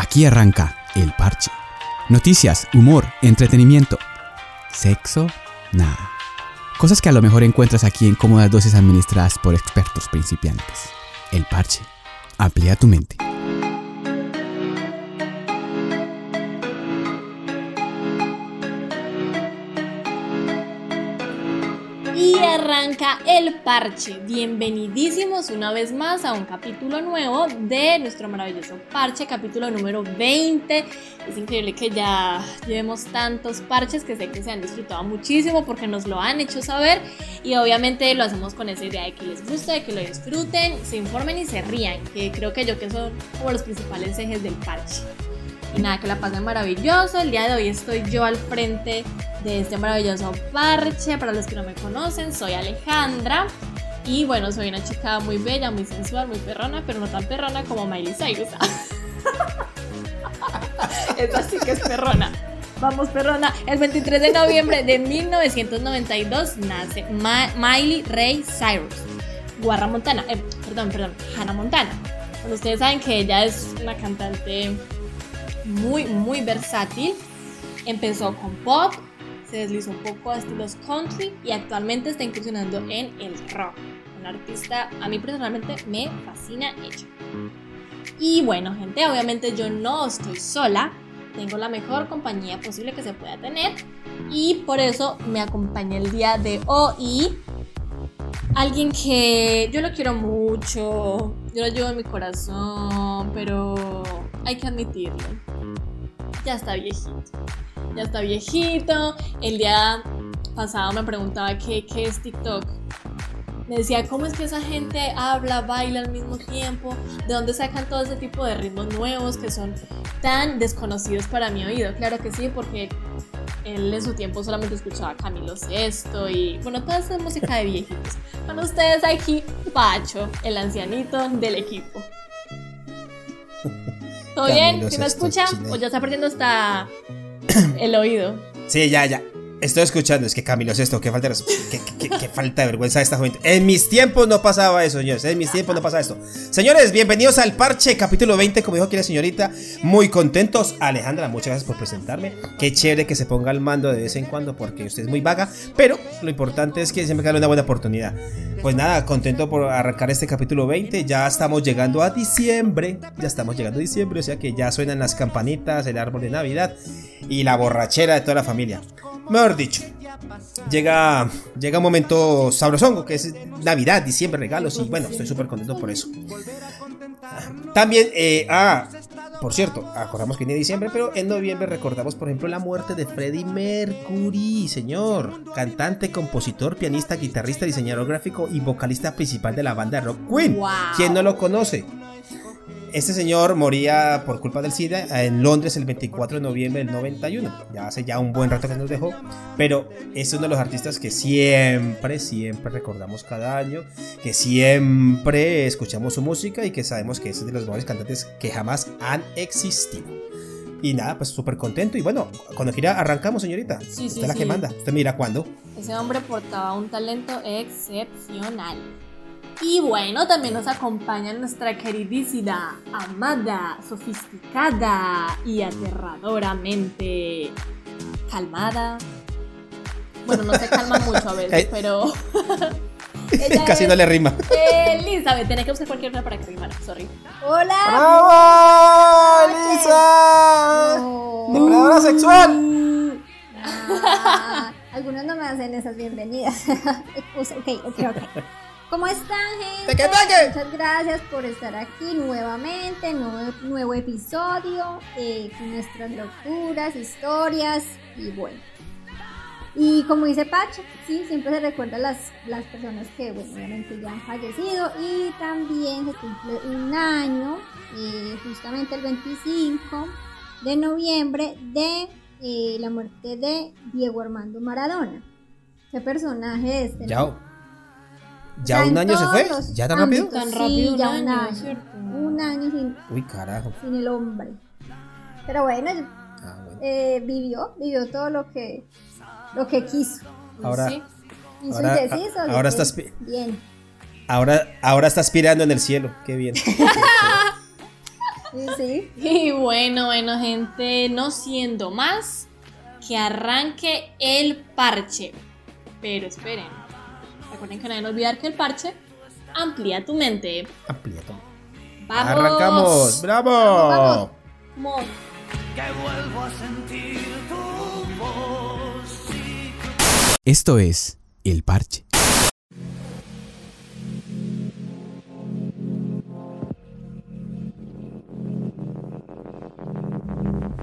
Aquí arranca El Parche. Noticias, humor, entretenimiento. Sexo, nada. Cosas que a lo mejor encuentras aquí en cómodas dosis administradas por expertos principiantes. El Parche. Amplía tu mente. Arranca el parche. Bienvenidísimos una vez más a un capítulo nuevo de nuestro maravilloso parche, capítulo número 20. Es increíble que ya llevemos tantos parches que sé que se han disfrutado muchísimo porque nos lo han hecho saber y obviamente lo hacemos con esa idea de que les guste, de que lo disfruten, se informen y se rían, que creo que yo que son como los principales ejes del parche. Y nada, que la pasen maravilloso. El día de hoy estoy yo al frente de este maravilloso parche. Para los que no me conocen, soy Alejandra. Y bueno, soy una chica muy bella, muy sensual, muy perrona, pero no tan perrona como Miley Cyrus. Esta sí que es perrona. Vamos, perrona. El 23 de noviembre de 1992 nace Miley Ray Cyrus. Guarra Montana. Eh, perdón, perdón. Hannah Montana. Ustedes saben que ella es una cantante muy, muy versátil. Empezó con pop, se deslizó un poco a estilos country y actualmente está incursionando en el rock. Una artista, a mí personalmente me fascina ella. Y bueno, gente, obviamente yo no estoy sola. Tengo la mejor compañía posible que se pueda tener. Y por eso me acompaña el día de hoy. Alguien que yo lo quiero mucho. Yo lo llevo en mi corazón. Pero hay que admitirlo ya está viejito. Ya está viejito. El día pasado me preguntaba qué, qué es TikTok. Me decía, ¿cómo es que esa gente habla, baila al mismo tiempo? ¿De dónde sacan todo ese tipo de ritmos nuevos que son tan desconocidos para mi oído? Claro que sí, porque él en su tiempo solamente escuchaba Camilo Sesto y bueno, toda esa música de viejitos. Con ustedes aquí, Pacho, el ancianito del equipo. ¿Todo bien? ¿Sí me escucha? ¿O ya está perdiendo hasta el oído? Sí, ya, ya. Estoy escuchando, es que Camilo esto, qué falta, de, qué, falta de vergüenza de esta juventud. En mis tiempos no pasaba eso, señores. En mis tiempos no pasaba esto. Señores, bienvenidos al parche capítulo 20, como dijo aquí la señorita. Muy contentos. Alejandra, muchas gracias por presentarme. Qué chévere que se ponga al mando de vez en cuando, porque usted es muy vaga. Pero lo importante es que siempre darle una buena oportunidad. Pues nada, contento por arrancar este capítulo 20. Ya estamos llegando a diciembre. Ya estamos llegando a diciembre, o sea que ya suenan las campanitas, el árbol de Navidad y la borrachera de toda la familia. Mejor dicho, llega, llega un momento sabrosongo, que es Navidad, diciembre, regalos, y bueno, estoy súper contento por eso. También, eh, ah, por cierto, acordamos que viene diciembre, pero en noviembre recordamos, por ejemplo, la muerte de Freddie Mercury, señor. Cantante, compositor, pianista, guitarrista, diseñador gráfico y vocalista principal de la banda rock Queen. ¿Quién no lo conoce? Este señor moría por culpa del SIDA en Londres el 24 de noviembre del 91. Ya hace ya un buen rato que nos dejó. Pero es uno de los artistas que siempre, siempre recordamos cada año. Que siempre escuchamos su música y que sabemos que es de los mejores cantantes que jamás han existido. Y nada, pues súper contento. Y bueno, cuando quiera arrancamos, señorita. Sí, Usted es la que manda. Usted mira cuándo. Ese hombre portaba un talento excepcional. Y bueno, también nos acompaña nuestra queridísima, amada, sofisticada y aterradoramente calmada. Bueno, no se calma mucho a veces, pero. Casi no le rima. Elizabeth, tenés que usar cualquier una para que rimara, sorry. ¡Hola! ¡Bravo! ¡Elisa! ¡Depredadora sexual! Ah, algunos no me hacen esas bienvenidas. ok, ok, ok. ¿Cómo están, gente? Muchas gracias por estar aquí nuevamente, nuevo, nuevo episodio eh, con nuestras locuras, historias y bueno. Y como dice Pacho, sí, siempre se recuerda las, las personas que, bueno, obviamente ya han fallecido y también se cumple un año, eh, justamente el 25 de noviembre, de eh, la muerte de Diego Armando Maradona. ¿Qué personaje es este? Chao. ¿Ya un año se fue? ¿Ya tan rápido? Tan rápido, ya un año. Un año sin, Uy, carajo. sin el hombre. Pero bueno, ah, Eh, vivió, vivió todo lo que, lo que quiso. Ahora, ¿Sí? ahora, ahora estás bien. Ahora, ahora está aspirando en el cielo. Qué bien. Sí. Y bueno, bueno, gente, no siendo más, que arranque el parche. Pero esperen, recuerden que no deben olvidar que el parche amplía tu mente. Amplía tu ¡Vamos! ¡Arrancamos! ¡Bravo! Vamos. Vamos. Esto es El Parche.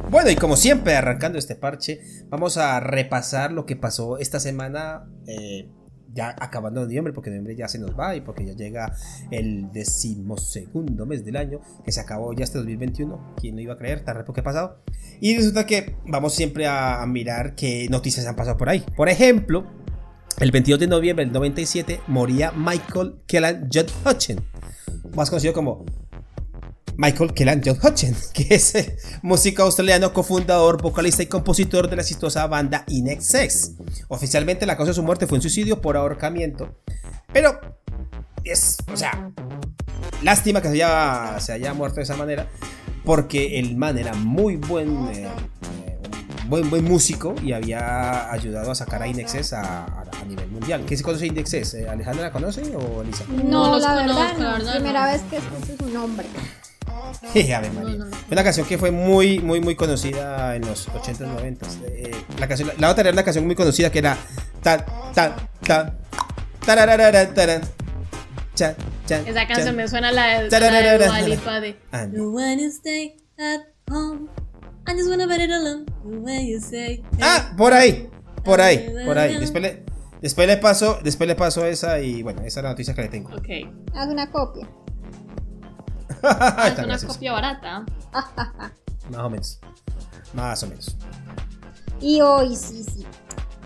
Bueno, y como siempre, arrancando este parche, vamos a repasar lo que pasó esta semana. eh, ya acabando noviembre, porque noviembre ya se nos va y porque ya llega el decimosegundo mes del año, que se acabó ya este 2021. ¿Quién no iba a creer? Tan rápido que ha pasado. Y resulta que vamos siempre a, mirar qué noticias han pasado por ahí. Por ejemplo, el 22 de noviembre del 97 moría Michael Kellan John Hutchins, más conocido como Michael Kellan John Hutchins, que es el músico australiano, cofundador, vocalista y compositor de la exitosa banda Inexex. Oficialmente la causa de su muerte fue un suicidio por ahorcamiento, pero es, o sea, lástima que se haya, se haya muerto de esa manera, porque el man era muy buen, eh, eh, buen, buen músico y había ayudado a sacar a Inexes a, a- a nivel mundial. ¿Qué se conoce Inexes? Eh, ¿Alejandra la conoce o Elisa? No No, la conozco, verdad, la verdad, Primera no. vez que escucho su nombre. Ave María. No, no, no. Fue una canción que fue muy, muy, muy conocida en los 80s, 90s. Eh, la, canción, la otra era una canción muy conocida que era ta, ta, ta, tararara, taran, cha, cha, Esa canción cha. me suena a la de, la de de Ah, no. Stay at home. I just wanna it alone. The way you say. Ah, por ahí, por ahí, por ahí. Después le, después le paso, después le paso esa y bueno, esa es la noticia que le tengo. Ok. Haz una copia. Ah, es una copia barata. Más o menos. Más o menos. Y hoy sí, sí.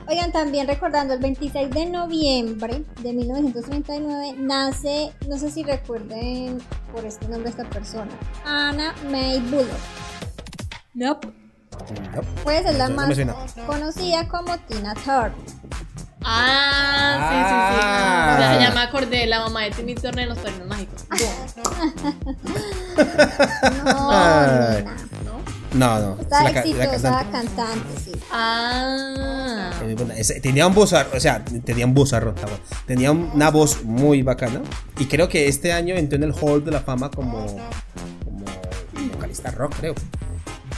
Oigan, también recordando, el 26 de noviembre de 1939 nace, no sé si recuerden por este nombre esta persona, Anna May Bullock. Nope. No, Pues es la no más conocida como Tina Turner. Ah, sí, sí, sí. Ah. Ya, ya me acordé, la mamá de Timmy Turner en los padrinos mágicos. No. No, no. Esta es la exitosa cantante. cantante, sí. Ah. Tenía un vozarrón, o sea, tenía un está bueno. Tenía un- una voz muy bacana. Y creo que este año entró en el Hall de la Fama como, como vocalista rock, creo.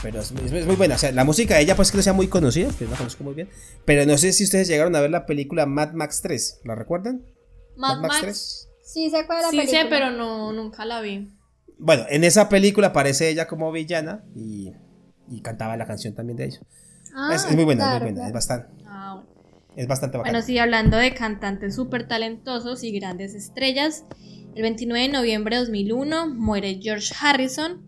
Pero es, es- es muy buena. O sea, la música de ella, pues que no sea muy conocida, que la conozco muy bien. Pero no sé si ustedes llegaron a ver la película Mad Max 3. ¿La recuerdan? Mad Max. 3. Sí, se acuerda de la Sí película. sé, pero no, nunca la vi. Bueno, en esa película aparece ella como villana y, y cantaba la canción también de ella. Ah, es, es muy buena, es claro, muy buena. claro. Es bastante, Ah, bueno. es bastante bacana. Bueno, sí, hablando de cantantes súper talentosos y grandes estrellas, el 29 de noviembre de 2001 muere George Harrison,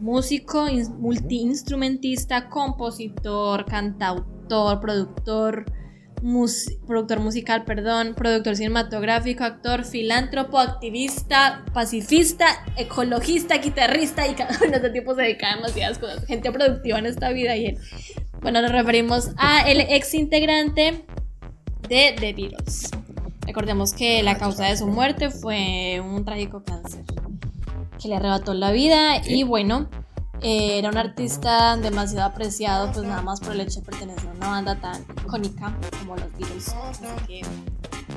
músico, ins- multiinstrumentista, compositor, cantautor, productor, mus- productor musical, perdón, productor cinematográfico, actor, filántropo, activista, pacifista, ecologista, guitarrista y cada uno de estos tipos se dedica a demasiadas cosas. Gente productiva en esta vida y él. Bueno, nos referimos a el ex integrante de The Beatles. Recordemos que la causa de su muerte fue un trágico cáncer que le arrebató la vida y bueno, eh, era un artista demasiado apreciado pues nada más por el hecho de pertenecer a una banda tan icónica como los Beatles. Así que,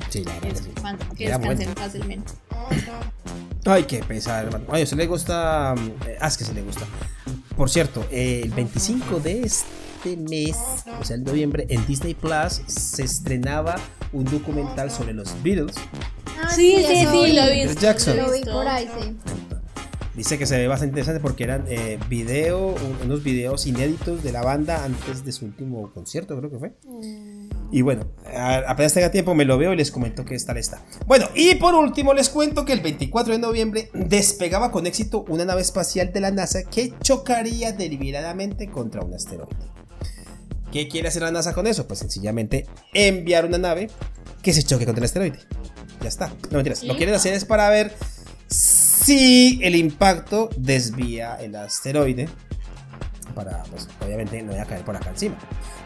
Sí, la verdad que sí. fan- que Era bueno. descansen fácilmente. Ay, qué pesar, hermano. Ay, ¿a usted le gusta? eh, Ah, es que se le gusta. Por cierto, eh, el 25 de este mes, o sea, el noviembre, en Disney Plus se estrenaba un documental sobre los Beatles. Ah, Sí, sí, sí, vi. lo. Jackson. lo vi por ahí, sí. Dice que se ve bastante interesante porque eran eh, video, un- unos videos inéditos de la banda antes de su último concierto, creo que fue. Y bueno, apenas tenga tiempo me lo veo y les comento qué tal está. Bueno, y por último les cuento que el 24 de noviembre despegaba con éxito una nave espacial de la NASA que chocaría deliberadamente contra un asteroide. ¿Qué quiere hacer la NASA con eso? Pues sencillamente enviar una nave que se choque contra el asteroide. Ya está. No mentiras. Lo que quieren hacer es para ver si el impacto desvía el asteroide. Para, pues, obviamente no vaya a caer por acá encima.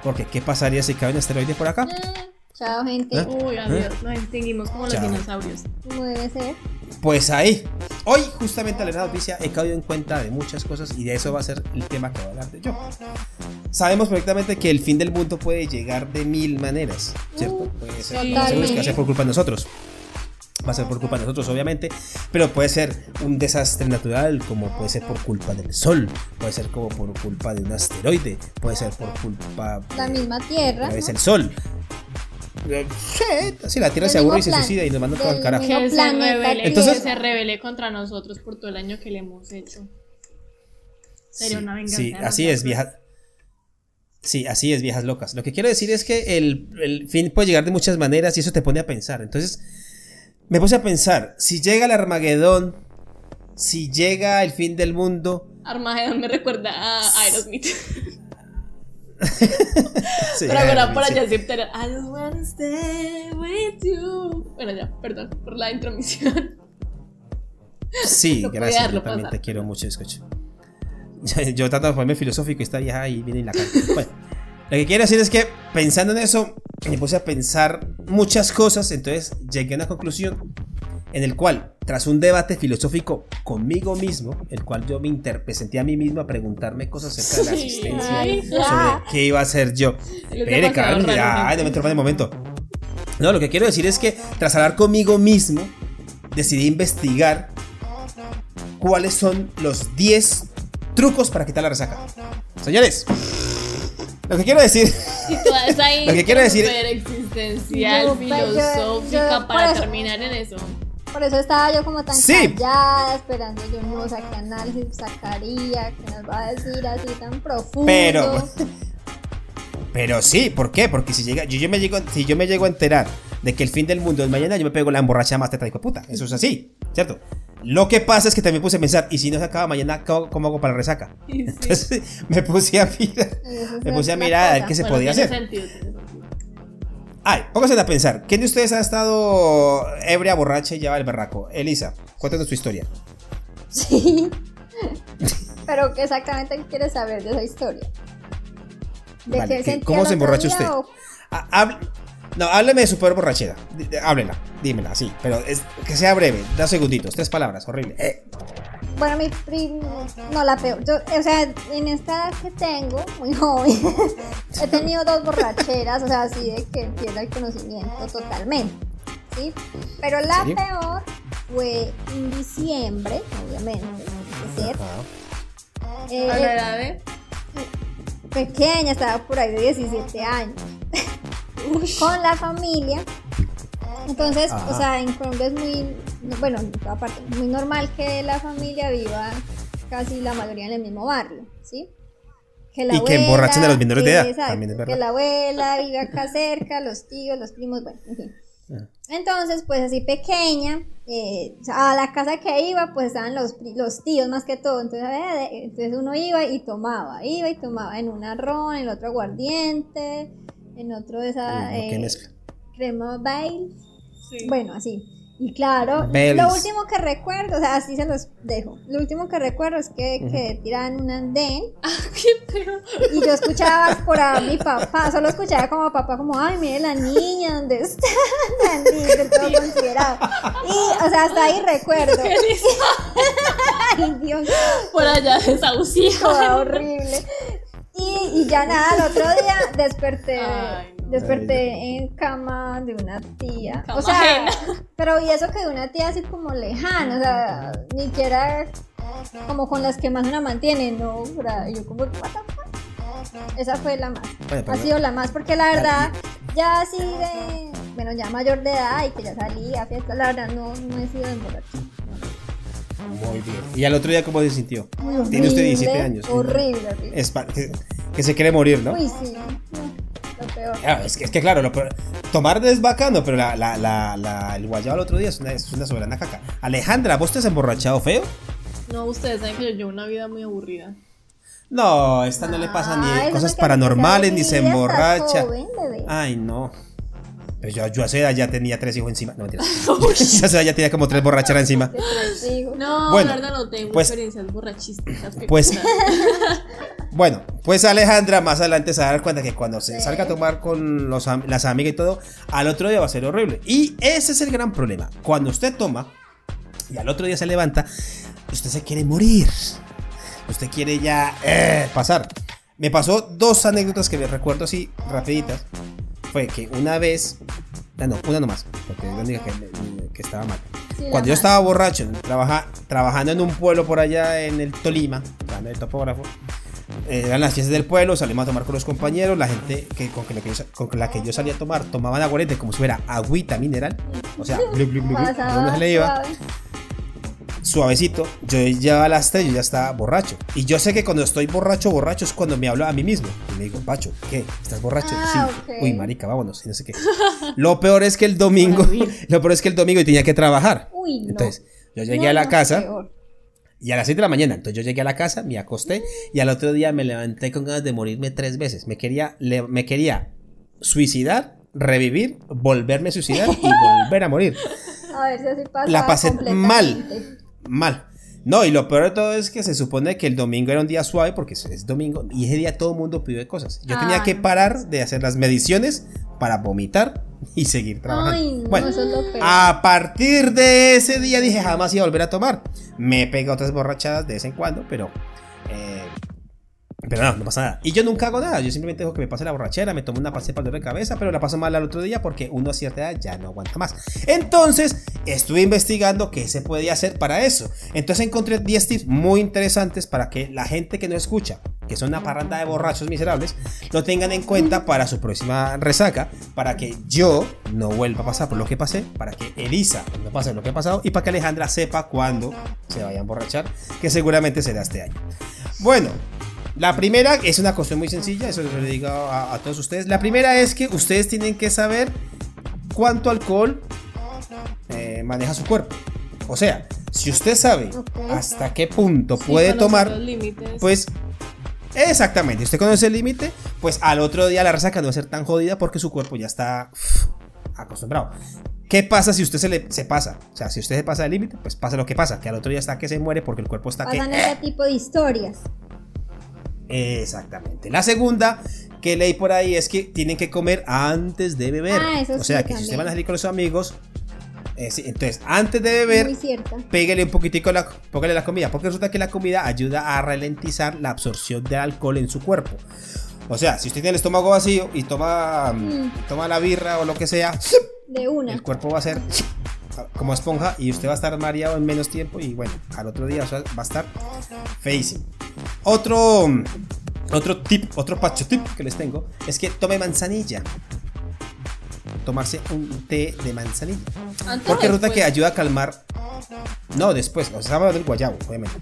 Porque, ¿qué pasaría si cae un asteroide por acá? Eh, Chao, gente. ¿Eh? Uy, adiós. Nos extinguimos como los Chao. dinosaurios. Como debe ser. Pues ahí. Hoy, justamente al la noticia, he caído en cuenta de muchas cosas y de eso va a ser el tema que voy a hablar de yo. Sabemos perfectamente que el fin del mundo puede llegar de mil maneras, ¿cierto? Puede ser, sí. sabemos que va a ser Totalmente. por culpa de nosotros. Va a ser por culpa de nosotros, obviamente, pero puede ser un desastre natural, como puede ser por culpa del sol, puede ser como por culpa de un asteroide, puede ser por culpa La de misma tierra. a veces ¿no? el sol. Eh, Sí, la Tierra se aburre y se suicida y nos manda todo al carajo. Que se, revele, Entonces- que se revele contra nosotros por todo el año que le hemos hecho. Sería Sí, una venganza. Sí, así es, vieja. Sí, así es, viejas locas. Lo que quiero decir es que el, el fin puede llegar de muchas maneras y eso te pone a pensar. Entonces, me puse a pensar, si llega el Armagedón, si llega el fin del mundo... Armagedón me recuerda a Aerosmith. Sí, Pero ahora por sí. allá era I just wanna stay with you. Bueno, ya, perdón por la intromisión. Sí, No gracias, yo también pasar. te quiero mucho, escucho. Yo trato de ponerme filosófico y esta vieja ahí viene y la canta. Bueno, lo que quiero decir es que pensando en eso, me puse a pensar muchas cosas, entonces llegué a una conclusión en el cual, tras un debate filosófico conmigo mismo, el cual yo me interpresenté a mí mismo a preguntarme cosas acerca de la Sí. existencia, Ay, sobre qué iba a hacer yo. Espere, raro, ay, no me interrumpa de momento. No, lo que quiero decir es que tras hablar conmigo mismo, decidí investigar cuáles son los 10 trucos para quitar la resaca. Señores, lo que quiero decir, esa Lo que quiero decir- super existencial, filosófica, yo- para eso- terminar en eso. Por eso estaba yo como tan Sí. callada, esperando yo no sé qué análisis sacaría, que nos va a decir así tan profundo. Pero- pero sí, ¿por qué? Porque si llega, yo, yo me llego, si yo me llego a enterar de que el fin del mundo es mañana, yo me pego la emborracha más teta de puta. Eso es así, ¿cierto? Lo que pasa es que también puse a pensar, ¿y si no se acaba mañana, cómo cómo hago para la resaca? Sí. Entonces me puse a mirar, me puse a la mirar a ver qué se Bueno, podía tiene hacer. sentido, tiene sentido. Ay, pónganse a pensar. ¿Quién de ustedes ha estado ebria, borracha y lleva el berraco? Elisa, cuéntanos tu historia. Sí. Pero ¿qué exactamente quieres saber de esa historia? ¿De Vale, qué ¿qué- sentía ¿Cómo se emborracha usted? o- Ah, hable- no, hábleme de su peor borrachera. Háblela, dímela, sí. Pero es- que sea breve, dos segunditos, tres palabras, horrible. Eh, Bueno, mi prim... No, la peor. Yo, o sea, en esta edad que tengo, muy joven, he tenido dos borracheras, o sea, así de que pierdo el conocimiento totalmente. ¿Sí? Pero la peor fue en diciembre, obviamente. Eh, A la edad de. pequeña, estaba por ahí de 17 años, con la familia. Entonces, Ajá. o sea, en Colombia es muy, bueno, en toda parte, muy normal que la familia viva casi la mayoría en el mismo barrio, ¿sí? Que Y que emborrachen a los menores de edad, también es Que la abuela vive acá cerca, los tíos, los primos, bueno, en fin. Ah. Entonces, pues así pequeña, eh, a la casa que iba, pues estaban los, los tíos más que todo. Entonces, eh, entonces uno iba y tomaba, iba y tomaba en un arroz, en el otro aguardiente, en otro de esa Uy, no, qué eh, mezcla. crema Bale. Sí. Bueno, así. Y claro, lo último que recuerdo, o sea, así se los dejo. Lo último que recuerdo es que, que tiraban un andén Qué feo. y yo escuchaba por a mi papá, solo escuchaba como a papá como, ay, mire la niña, ¿dónde está? Tan lindo, todo considerado. Y, o sea, hasta ahí recuerdo. Ay, Dios, Por allá desahuciado. horrible. Y, y ya nada, el otro día desperté, Ay, no. desperté en cama de una tía. Cama o sea, ajena. pero y eso que de una tía así como lejana, o sea, ni siquiera como con las que más una mantiene, no, sea, yo como, what the fuck? Esa fue la más. Pero ha no- sido la más, porque la verdad, ya así de, bueno, ya mayor de edad y que ya salí a fiesta, la verdad no, no he sido de emborrachar. Muy bien. ¿Y al otro día cómo se sintió? Muy Tiene usted horrible, 17 años. Horrible, horrible. Es que, que se quiere morir, ¿no? Uy, sí, no, lo peor. Ah, es, que, es que claro, lo peor- tomar es bacano, pero la, la, la, la- el guayabo al otro día es una, es una soberana caca. Alejandra, ¿vos te has emborrachado feo? No, ustedes saben que yo llevo una vida muy aburrida. No, esta no le pasa Ah, ni eso cosas paranormales, ni se emborracha. joven. Ay, no. Pero yo, yo a esa edad ya tenía tres hijos encima. No, mentira. yo a esa edad ya tenía como tres borracheras encima. No, Bueno, la verdad no tengo pues- experiencias borrachistas. que Pues-. Bueno, pues Alejandra más adelante se va a dar cuenta que cuando se Sí. salga a tomar con los las amigas y todo, al otro día va a ser horrible. Y ese es el gran problema. Cuando usted toma y al otro día se levanta, usted se quiere morir. Usted quiere ya eh, pasar. Me pasó dos anécdotas que me recuerdo así rapiditas. Fue que una vez, ah, no, una nomás, porque es la única que, que estaba mal. Sí, Cuando yo estaba borracho, trabaja, trabajando en un pueblo por allá en el Tolima, trabajando de topógrafo, eh, eran las fiestas del pueblo, salimos a tomar con los compañeros, la gente que, con, que la que yo, con la que yo salía a tomar tomaban aguardiente como si fuera agüita mineral, o sea, glu, glu, glu, glu, Pasaba ¿de dónde se le iba? Suave. suavecito, yo ya a las 3 yo ya estaba borracho. Y yo sé que cuando estoy borracho, borracho es cuando me hablo a mí mismo. Y me digo, Pacho, ¿qué? ¿Estás borracho? Ah, sí. Uy, marica, vámonos. Y no sé qué. Lo peor es que el domingo, lo peor es que el domingo yo tenía que trabajar. Uy, no. Entonces, yo llegué No, a la casa peor. y a las 6 de la mañana. Entonces yo llegué a la casa, me acosté y al otro día me levanté con ganas de morirme tres veces. Me quería, le- me quería suicidar, revivir, volverme a suicidar y volver a morir. A ver si así pasa. La pasé mal. Mal. No, y lo peor de todo es que se supone que el domingo era un día suave porque es- domingo y ese día todo el mundo pidió cosas. Yo tenía Ah, que parar de hacer las mediciones para vomitar y seguir trabajando. Ay, no, bueno, eso es lo peor. a partir de ese día dije jamás iba a volver a tomar. Me pega otras borrachadas de vez en cuando, pero... eh, pero no, no pasa nada. Y yo nunca hago nada. Yo simplemente dejo que me pase la borrachera, me tomo una pastilla para de cabeza, pero la paso mal al otro día porque uno a cierta edad ya no aguanta más. Entonces, estuve investigando qué se podía hacer para eso. Entonces encontré 10 tips muy interesantes para que la gente que no escucha, que son una parranda de borrachos miserables, lo tengan en cuenta para su próxima resaca, para que yo no vuelva a pasar por lo que pasé, para que Elisa no pase lo que ha pasado y para que Alejandra sepa cuándo se vaya a emborrachar, que seguramente será este año. Bueno, la primera es una cuestión muy sencilla, eso lo digo a, a todos ustedes. La primera es que ustedes tienen que saber cuánto alcohol eh, maneja su cuerpo. O sea, si usted sabe hasta qué punto Sí, puede tomar, pues exactamente, usted conoce el límite, pues al otro día la resaca no va a ser tan jodida porque su cuerpo ya está uf, acostumbrado. ¿Qué pasa si usted se le se pasa? O sea, si usted se pasa del límite, pues pasa lo que pasa, que al otro día está que se muere porque el cuerpo está que Pasan ese tipo de historias. Exactamente. La segunda que leí por ahí es que tienen que comer antes de beber. Ah, eso o sea, sí, que si usted también. van a salir con los amigos, eh, sí, entonces antes de beber, pégale un poquitico la, póngale la comida, porque resulta que la comida ayuda a ralentizar la absorción de alcohol en su cuerpo. O sea, si usted tiene el estómago vacío y toma, Mm. toma la birra o lo que sea, De una. el cuerpo va a como esponja y usted va a estar mareado en menos tiempo y bueno, al otro día o sea, va a estar feísimo. Otro, otro tip, otro pacho tip que les tengo es que tome manzanilla. Tomarse un té de manzanilla. Antes Porque resulta que ayuda a calmar. No, después, o sea, hablando del guayabo, obviamente.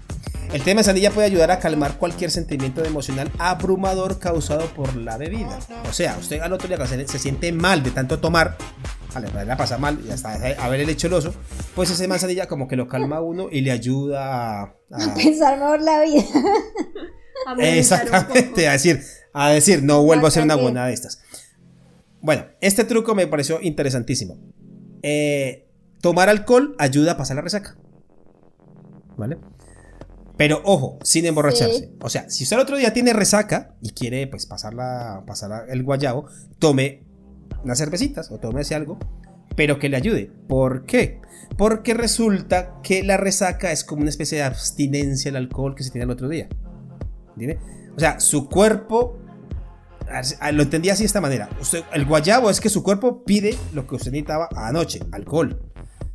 El té de manzanilla puede ayudar a calmar cualquier sentimiento emocional abrumador causado por la bebida. O sea, usted al otro día se siente mal de tanto tomar, vale, la pasa mal y hasta a ver el hecho el oso, pues ese manzanilla como que lo calma a uno y le ayuda a- a, Pensar mejor la vida. A Exactamente, a decir, a decir, no vuelvo a hacer una buena de estas. Bueno, este truco me pareció interesantísimo. Eh, tomar alcohol ayuda a pasar la resaca. ¿Vale? Pero ojo, sin emborracharse. Sí. O sea, si usted el otro día tiene resaca y quiere pues pasarla, pasar el guayabo, tome unas cervecitas o tómese algo, pero que le ayude. ¿Por qué? Porque resulta que la resaca es como una especie de abstinencia al alcohol que se tiene el otro día. ¿Entiende? O sea, su cuerpo. Lo entendía así de esta manera. Usted- el guayabo es que su cuerpo pide lo que usted necesitaba anoche, alcohol.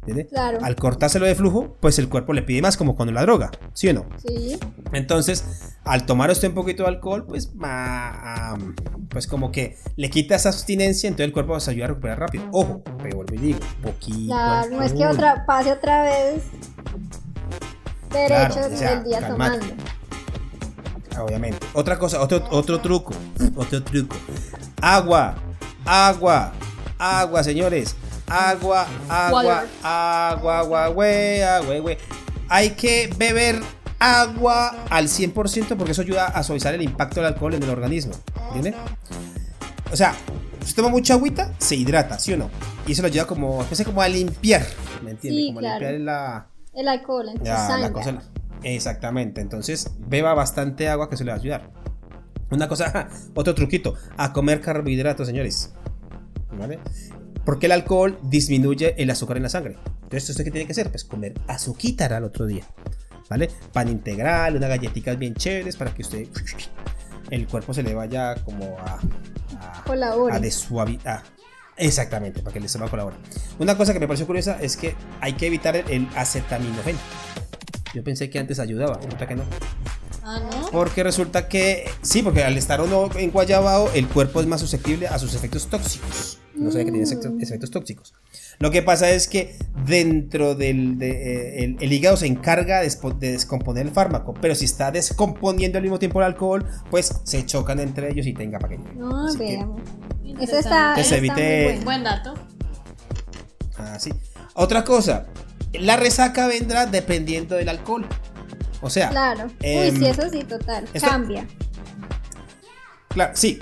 ¿Entiende? Claro. Al cortárselo de flujo, pues el cuerpo le pide más, como con la droga, ¿sí o no? Sí. Entonces, al tomar usted un poquito de alcohol, pues, ma- pues como que le quita esa abstinencia, entonces el cuerpo se ayuda a recuperar rápido. Ojo, pero vuelvo y digo, poquito. Claro, no es que otra, pase otra vez derecho Claro, o sea, del día calmate. tomando. Obviamente. Otra cosa, otro, otro truco. Otro truco. Agua. Agua. Agua, señores. Agua, agua, agua, agua, güey, agua, güey. Hay que beber agua al 100% porque eso ayuda a suavizar el impacto del alcohol en el organismo. ¿Entienden? o sea, si toma mucha agüita, se hidrata, ¿sí o no? Y eso lo ayuda como, como a limpiar, ¿me entiendes? como a limpiar la... El alcohol en sangre. exactamente, entonces beba bastante agua que se le va a ayudar. Una cosa, otro truquito, a comer carbohidratos, señores. ¿Vale? Porque el alcohol disminuye el azúcar en la sangre. Entonces, ¿usted qué tiene que hacer? Pues comer azuquítara al otro día. ¿Vale? Pan integral, unas galletitas bien chéveres para que usted el cuerpo se le vaya como a, a, a desuavitar. Exactamente, para que el estómago colabore. Una cosa que me pareció curiosa es que hay que evitar el, acetaminofén. Yo pensé que antes ayudaba, resulta que no. Ah, ¿no? Porque resulta que, sí, porque al estar uno en guayabao, el cuerpo es más susceptible a sus efectos tóxicos. No sé que tiene mm. efectos tóxicos. Lo que pasa es que dentro del de, eh, el, hígado se encarga de, descomponer el fármaco, pero si está descomponiendo al mismo tiempo el alcohol, pues se chocan entre ellos y tenga para No, veamos. Eso está, que se evite... buen dato. Ah, sí. Otra cosa, la resaca vendrá dependiendo del alcohol. O sea, claro. Uy, em, sí, eso sí, total. Cambia. Claro, sí.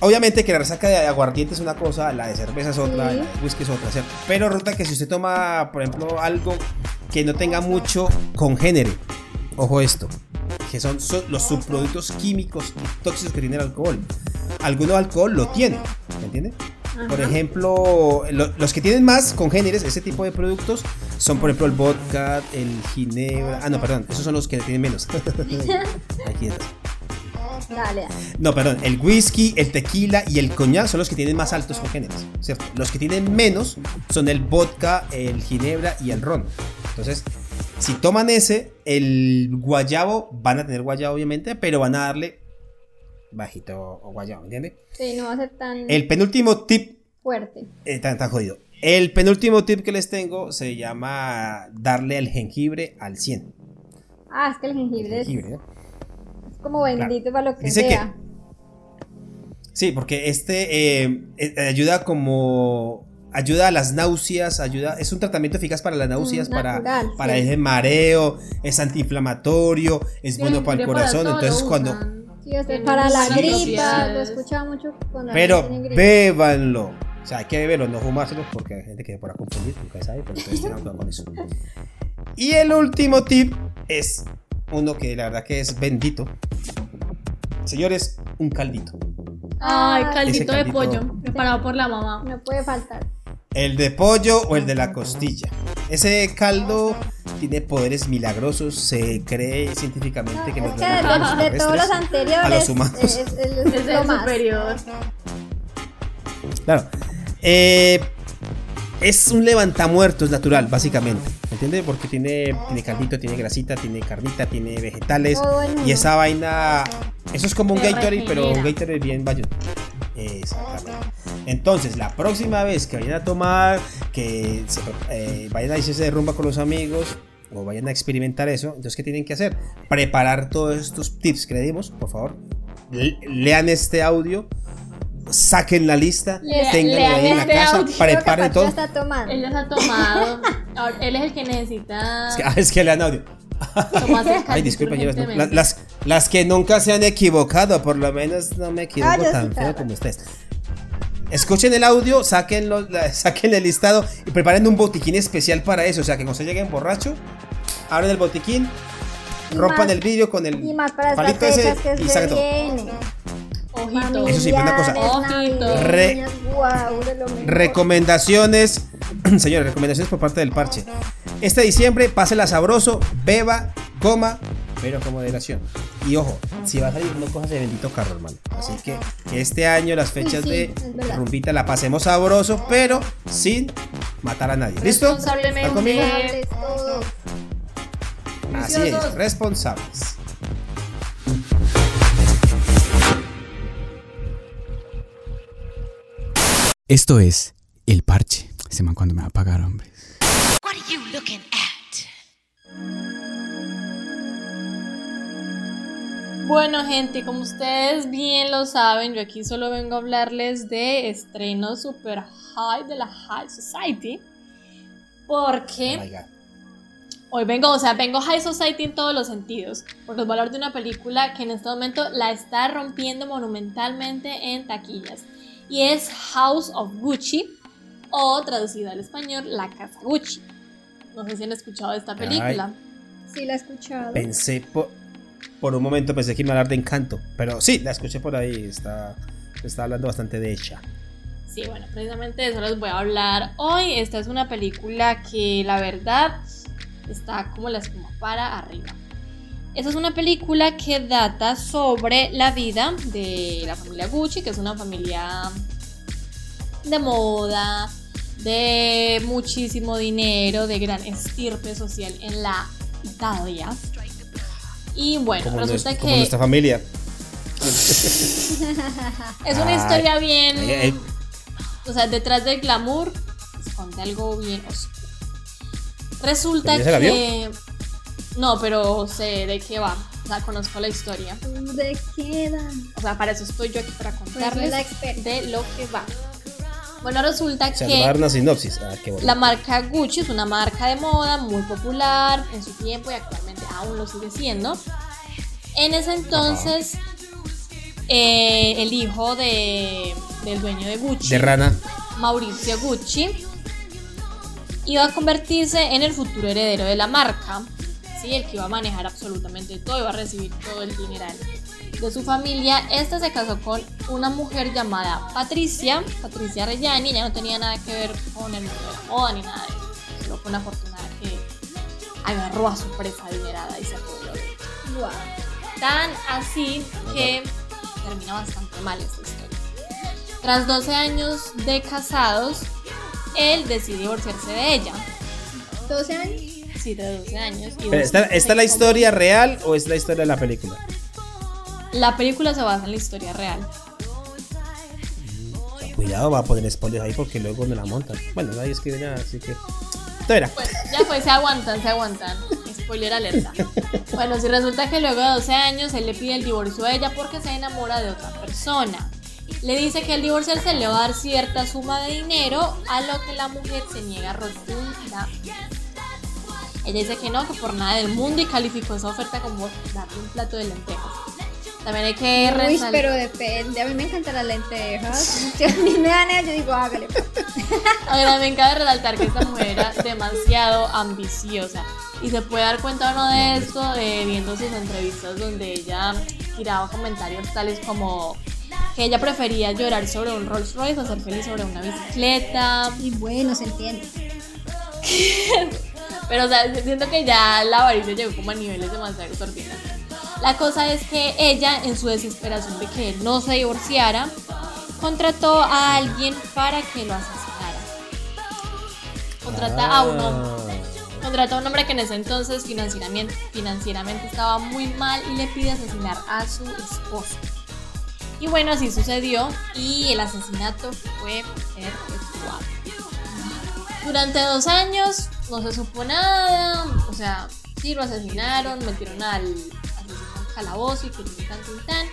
Obviamente que la resaca de aguardiente es una cosa, la de cerveza es otra, la de whisky es otra, ¿cierto? Pero resulta que si usted toma, por ejemplo, algo que no tenga mucho congénere, ojo esto, que son, los subproductos químicos y tóxicos que tiene el alcohol. Alguno alcohol lo tiene, ¿me entiende? Por ejemplo, los que tienen más congéneres, ese tipo de productos, son por ejemplo el vodka, el ginebra. Ah, no, perdón, esos son los que tienen menos. Aquí está. Dale. No, perdón, el whisky, el tequila y el coñac son los que tienen más altos congéneres, ¿cierto? Los que tienen menos son el vodka, el ginebra y el ron. Entonces, si toman ese, el guayabo, van a tener guayabo obviamente, pero van a darle bajito o guayabo, ¿entiendes? Sí, no va a ser tan... El penúltimo tip... Fuerte. Eh, tan, jodido. El penúltimo tip que les tengo se llama darle el jengibre al 100. Ah, es que el jengibre, es como bendito para lo que sea. sí, porque este eh, eh, ayuda como ayuda a las náuseas, ayuda, es un tratamiento eficaz para las náuseas, para, para ese mareo, es antiinflamatorio, es bueno para el corazón, entonces cuando para la gripa, lo escuchaba mucho cuando Pero bébanlo. O sea, hay que beberlo, no fumárselo porque hay gente que se puede confundir, nunca sabe, pero entonces con eso. Y el último tip es uno que la verdad que es bendito. Señores, un caldito. Ay, caldito, de pollo, preparado por la mamá. No puede faltar. El de pollo o el de la costilla. Ese caldo tiene poderes milagrosos, se cree científicamente que, es que de, de todos los anteriores a los humanos. es, el superior. Claro. Eh, es un levantamuertos natural, básicamente. ¿Entiendes? Porque tiene, tiene caldito, tiene grasita, tiene carnita, tiene vegetales. y esa vaina. Eso es como un Gatorade, pero un Gatorade bien bayón. Exactamente. Entonces, la próxima vez que vayan a tomar, que eh, vayan a irse de rumba con los amigos, o vayan a experimentar eso, entonces, ¿qué tienen que hacer? Preparar todos estos tips que le dimos, por favor. lean este audio saquen la lista, tenganla ahí en la este casa, preparen todo. Está tomando. Él ya está tomado. él es el que necesita. Es que, ah, es que le han audio. Ay, disculpen, las, las, que nunca se han equivocado, por lo menos no me equivoco ah, tan feo como ustedes. Escuchen el audio, saquen, saquen el listado y preparen un botiquín especial para eso. O sea, que cuando se lleguen borracho, abren el botiquín, rompan el vídeo con el palito ese y saquen todo. Eso sí, una cosa. recomendaciones, señores, recomendaciones por parte del parche. Este diciembre, pásela sabroso, beba, coma, pero con moderación. Y ojo, si va a salir, no cojas de bendito carro, hermano. Así que, este año las fechas de rumbita la pasemos sabroso, pero sin matar a nadie. ¿Listo? Responsablemente. Así es, responsables. Esto es El Parche. Se man cuando me va a pagar, hombre. Bueno, gente, como ustedes bien lo saben, yo aquí solo vengo a hablarles de estrenos super high de la High Society. Porque oh hoy vengo, o sea, vengo High Society en todos los sentidos. Porque os voy a hablar de una película que en este momento la está rompiendo monumentalmente en taquillas. Y es House of Gucci o traducido al español La Casa Gucci. No sé si han escuchado esta película. Sí, la he escuchado. Pensé por, por un momento pensé que iba a hablar de Encanto, pero sí, la escuché por ahí, está, está hablando bastante de ella. Sí, bueno, precisamente de eso les voy a hablar hoy. Esta es una película que la verdad está como la espuma para arriba. Esta es una película que data sobre la vida de la familia Gucci, que es una familia de moda, de muchísimo dinero, de gran estirpe social en la Italia. Y bueno, Como, resulta como que nuestra familia. es una historia bien... ay, ay. O sea, detrás del glamour esconde algo bien oscuro. Resulta ¿Pero ya se la que. No, pero sé de qué va. O sea, conozco la historia. ¿Dónde queda? O sea, para eso estoy yo aquí para Por eso contarles de lo que va. Bueno, resulta O sea, va que dar una sinopsis. Ah, qué bueno. la marca Gucci es una marca de moda muy popular en su tiempo y actualmente aún lo sigue siendo. En ese entonces, eh, el hijo de, del dueño de Gucci. De rana. Maurizio Gucci iba a convertirse en el futuro heredero de la marca, ¿sí? el que iba a manejar absolutamente todo, iba a recibir todo el dineral de su familia. Este se casó con una mujer llamada Patricia, Patricia Reggiani, ella no tenía nada que ver con el mundo de la moda ni nada de eso, solo fue una afortunada que agarró a su presa adinerada y se apoderó de ella. Guau. Tan así que termina bastante mal esta historia. Tras 12 años de casados, él decide divorciarse de ella. 12 años. Sí, de 12 años. y Pero, ¿está, después ¿Está se la historia real o es la historia de la película? La película se basa en la historia real. Cuidado, va a poner spoilers ahí porque luego no la montan. Bueno, nadie escribe nada, así que. Bueno, ya pues se aguantan, se aguantan. Spoiler alerta. Bueno, si resulta que luego de 12 años él le pide el divorcio a ella porque se enamora de otra persona. Le dice que al divorciarse le va a dar cierta suma de dinero, a lo que la mujer se niega rotundamente. Ella dice que no, que por nada del mundo y calificó esa oferta como darle un plato de lentejas. También hay que Uy, resaltar. pero depende. A mí me encantan las lentejas. Si a mí me dan yo digo, hágale. Ahora, me cabe resaltar que esta mujer era demasiado ambiciosa. Y se puede dar cuenta uno de esto eh, viendo sus entrevistas donde ella tiraba comentarios tales como que ella prefería llorar sobre un Rolls Royce o ser feliz sobre una bicicleta. Y bueno, se entiende. Pero o sea, siento que ya la avaricia llegó como a niveles demasiado exorbitantes. La cosa es que ella, en su desesperación de que él no se divorciara, contrató a alguien para que lo asesinara. Contrata a un hombre. Contrata a un hombre que en ese entonces financieramente, financieramente estaba muy mal y le pide asesinar a su esposo. Y bueno, así sucedió y el asesinato fue perpetuado. Durante dos años no se supo nada, o sea, sí lo asesinaron, metieron al asesino calabozo y que tan, tan, tan.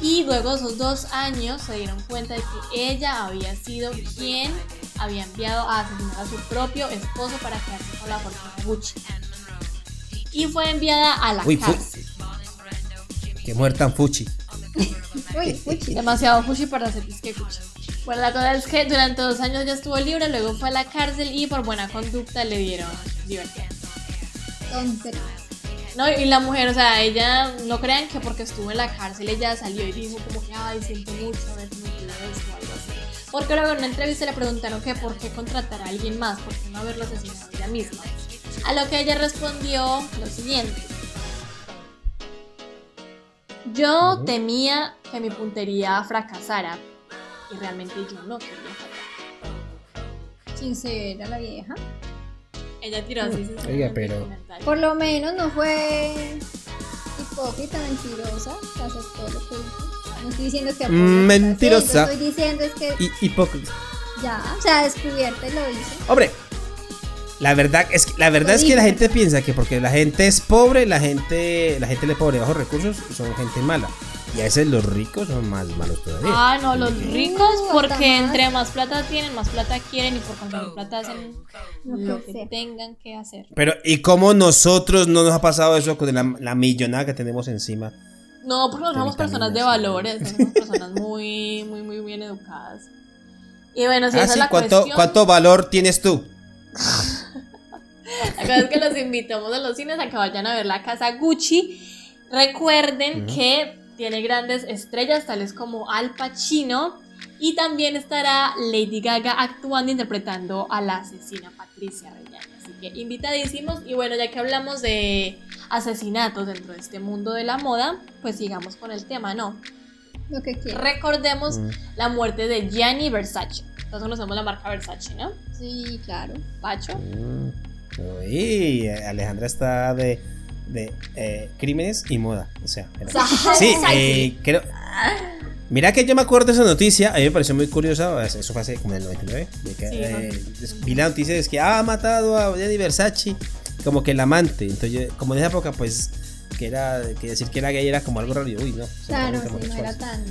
Y luego esos dos años se dieron cuenta de que ella había sido quien había enviado a asesinar a su propio esposo para quedarse con la fortuna de Gucci. Y fue enviada a la Uy, cárcel. Que mujer tan fuchi. Uy, fuchi. Demasiado Gucci para hacer disque Gucci. Bueno, la cosa es que durante dos años ya estuvo libre, luego fue a la cárcel y por buena conducta le dieron libertad. No, y la mujer, o sea, ella, no crean que porque estuvo en la cárcel ella salió y dijo como que, ay, siento mucho haber cometido esto o algo así. Porque luego en una entrevista le preguntaron que por qué contratar a alguien más, por qué no haberlo asesinado ella misma. A lo que ella respondió lo siguiente. Yo temía que mi puntería fracasara y realmente yo no quería fallar. Sincera la vieja. Ella tiró así Oiga, pero-. Por lo menos no fue hipócrita, mentirosa. que aceptó lo que. No estoy diciendo que lo que Mentirosa. haciendo, Estoy diciendo es que Y hipócrita. ya, o sea, descubierta y lo hizo. Hombre, la verdad es que la verdad es que la gente piensa que porque la gente es pobre, la gente la gente le pobre bajos recursos son gente mala. Y a veces los ricos son más malos todavía. Ah, no, los ricos, porque entre más plata tienen, más plata quieren y por conseguir plata hacen Lo que tengan que hacer. Pero ¿y cómo nosotros no nos ha pasado eso con la, la millonada que tenemos encima? No, porque no somos personas de valores, somos personas muy, muy, muy bien educadas. Y bueno, si ah, esa sí, es la ¿cuánto, cuestión, ¿cuánto valor tienes tú? la cosa es que los invitamos a los cines a que vayan a ver la casa Gucci. Recuerden que tiene grandes estrellas tales como Al Pacino y también estará Lady Gaga actuando interpretando a la asesina Patricia Reyana. Así que invitadísimos y bueno, ya que hablamos de asesinatos dentro de este mundo de la moda, pues sigamos con el tema, ¿no? Lo que quieras. Recordemos Mm. la muerte de Gianni Versace. Todos conocemos la marca Versace, ¿no? Sí, claro. Pacho. Mm. Uy, Alejandra está de, de eh, crímenes y moda. O sea, era- sí, eh, creo. Mira que yo me acuerdo de esa noticia, a mí me pareció muy curiosa, eso fue hace como en el 99, de que, Sí, eh, vi la noticia de que ah, ha matado a Gianni Versace, como que el amante, entonces yo- como en esa época pues que era, que decir que era gay era como algo raro, y, uy no, Claro, sí, no era tan.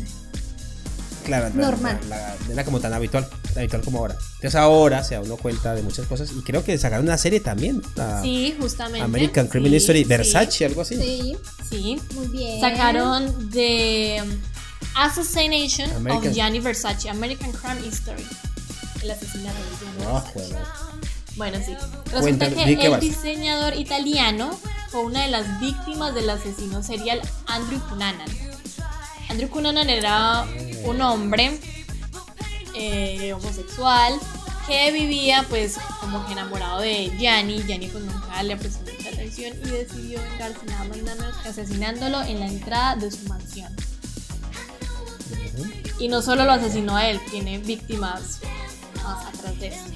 Claro, la- Normal. la- la- era como tan habitual, tan habitual como ahora. Entonces ahora se da uno cuenta de muchas cosas y creo que sacaron una serie también, la Sí, justamente. American Criminal Sí, History, sí, Versace, algo así. Sí, Sí. muy bien. Sacaron de Assassination American- of Gianni Versace, American Crime History. El asesinato de Gianni Ah, Versace. bueno. Bueno, sí. Resulta que ¿de qué el vas? diseñador italiano fue una de las víctimas del asesino serial Andrew Cunanan. Andrew Cunanan era un hombre eh, homosexual que vivía pues como que enamorado de Gianni. Gianni pues nunca le prestó mucha atención y decidió vengarse nada más nada menos que asesinándolo en la entrada de su mansión. Y no solo lo asesinó a él, tiene víctimas más atrás de esto.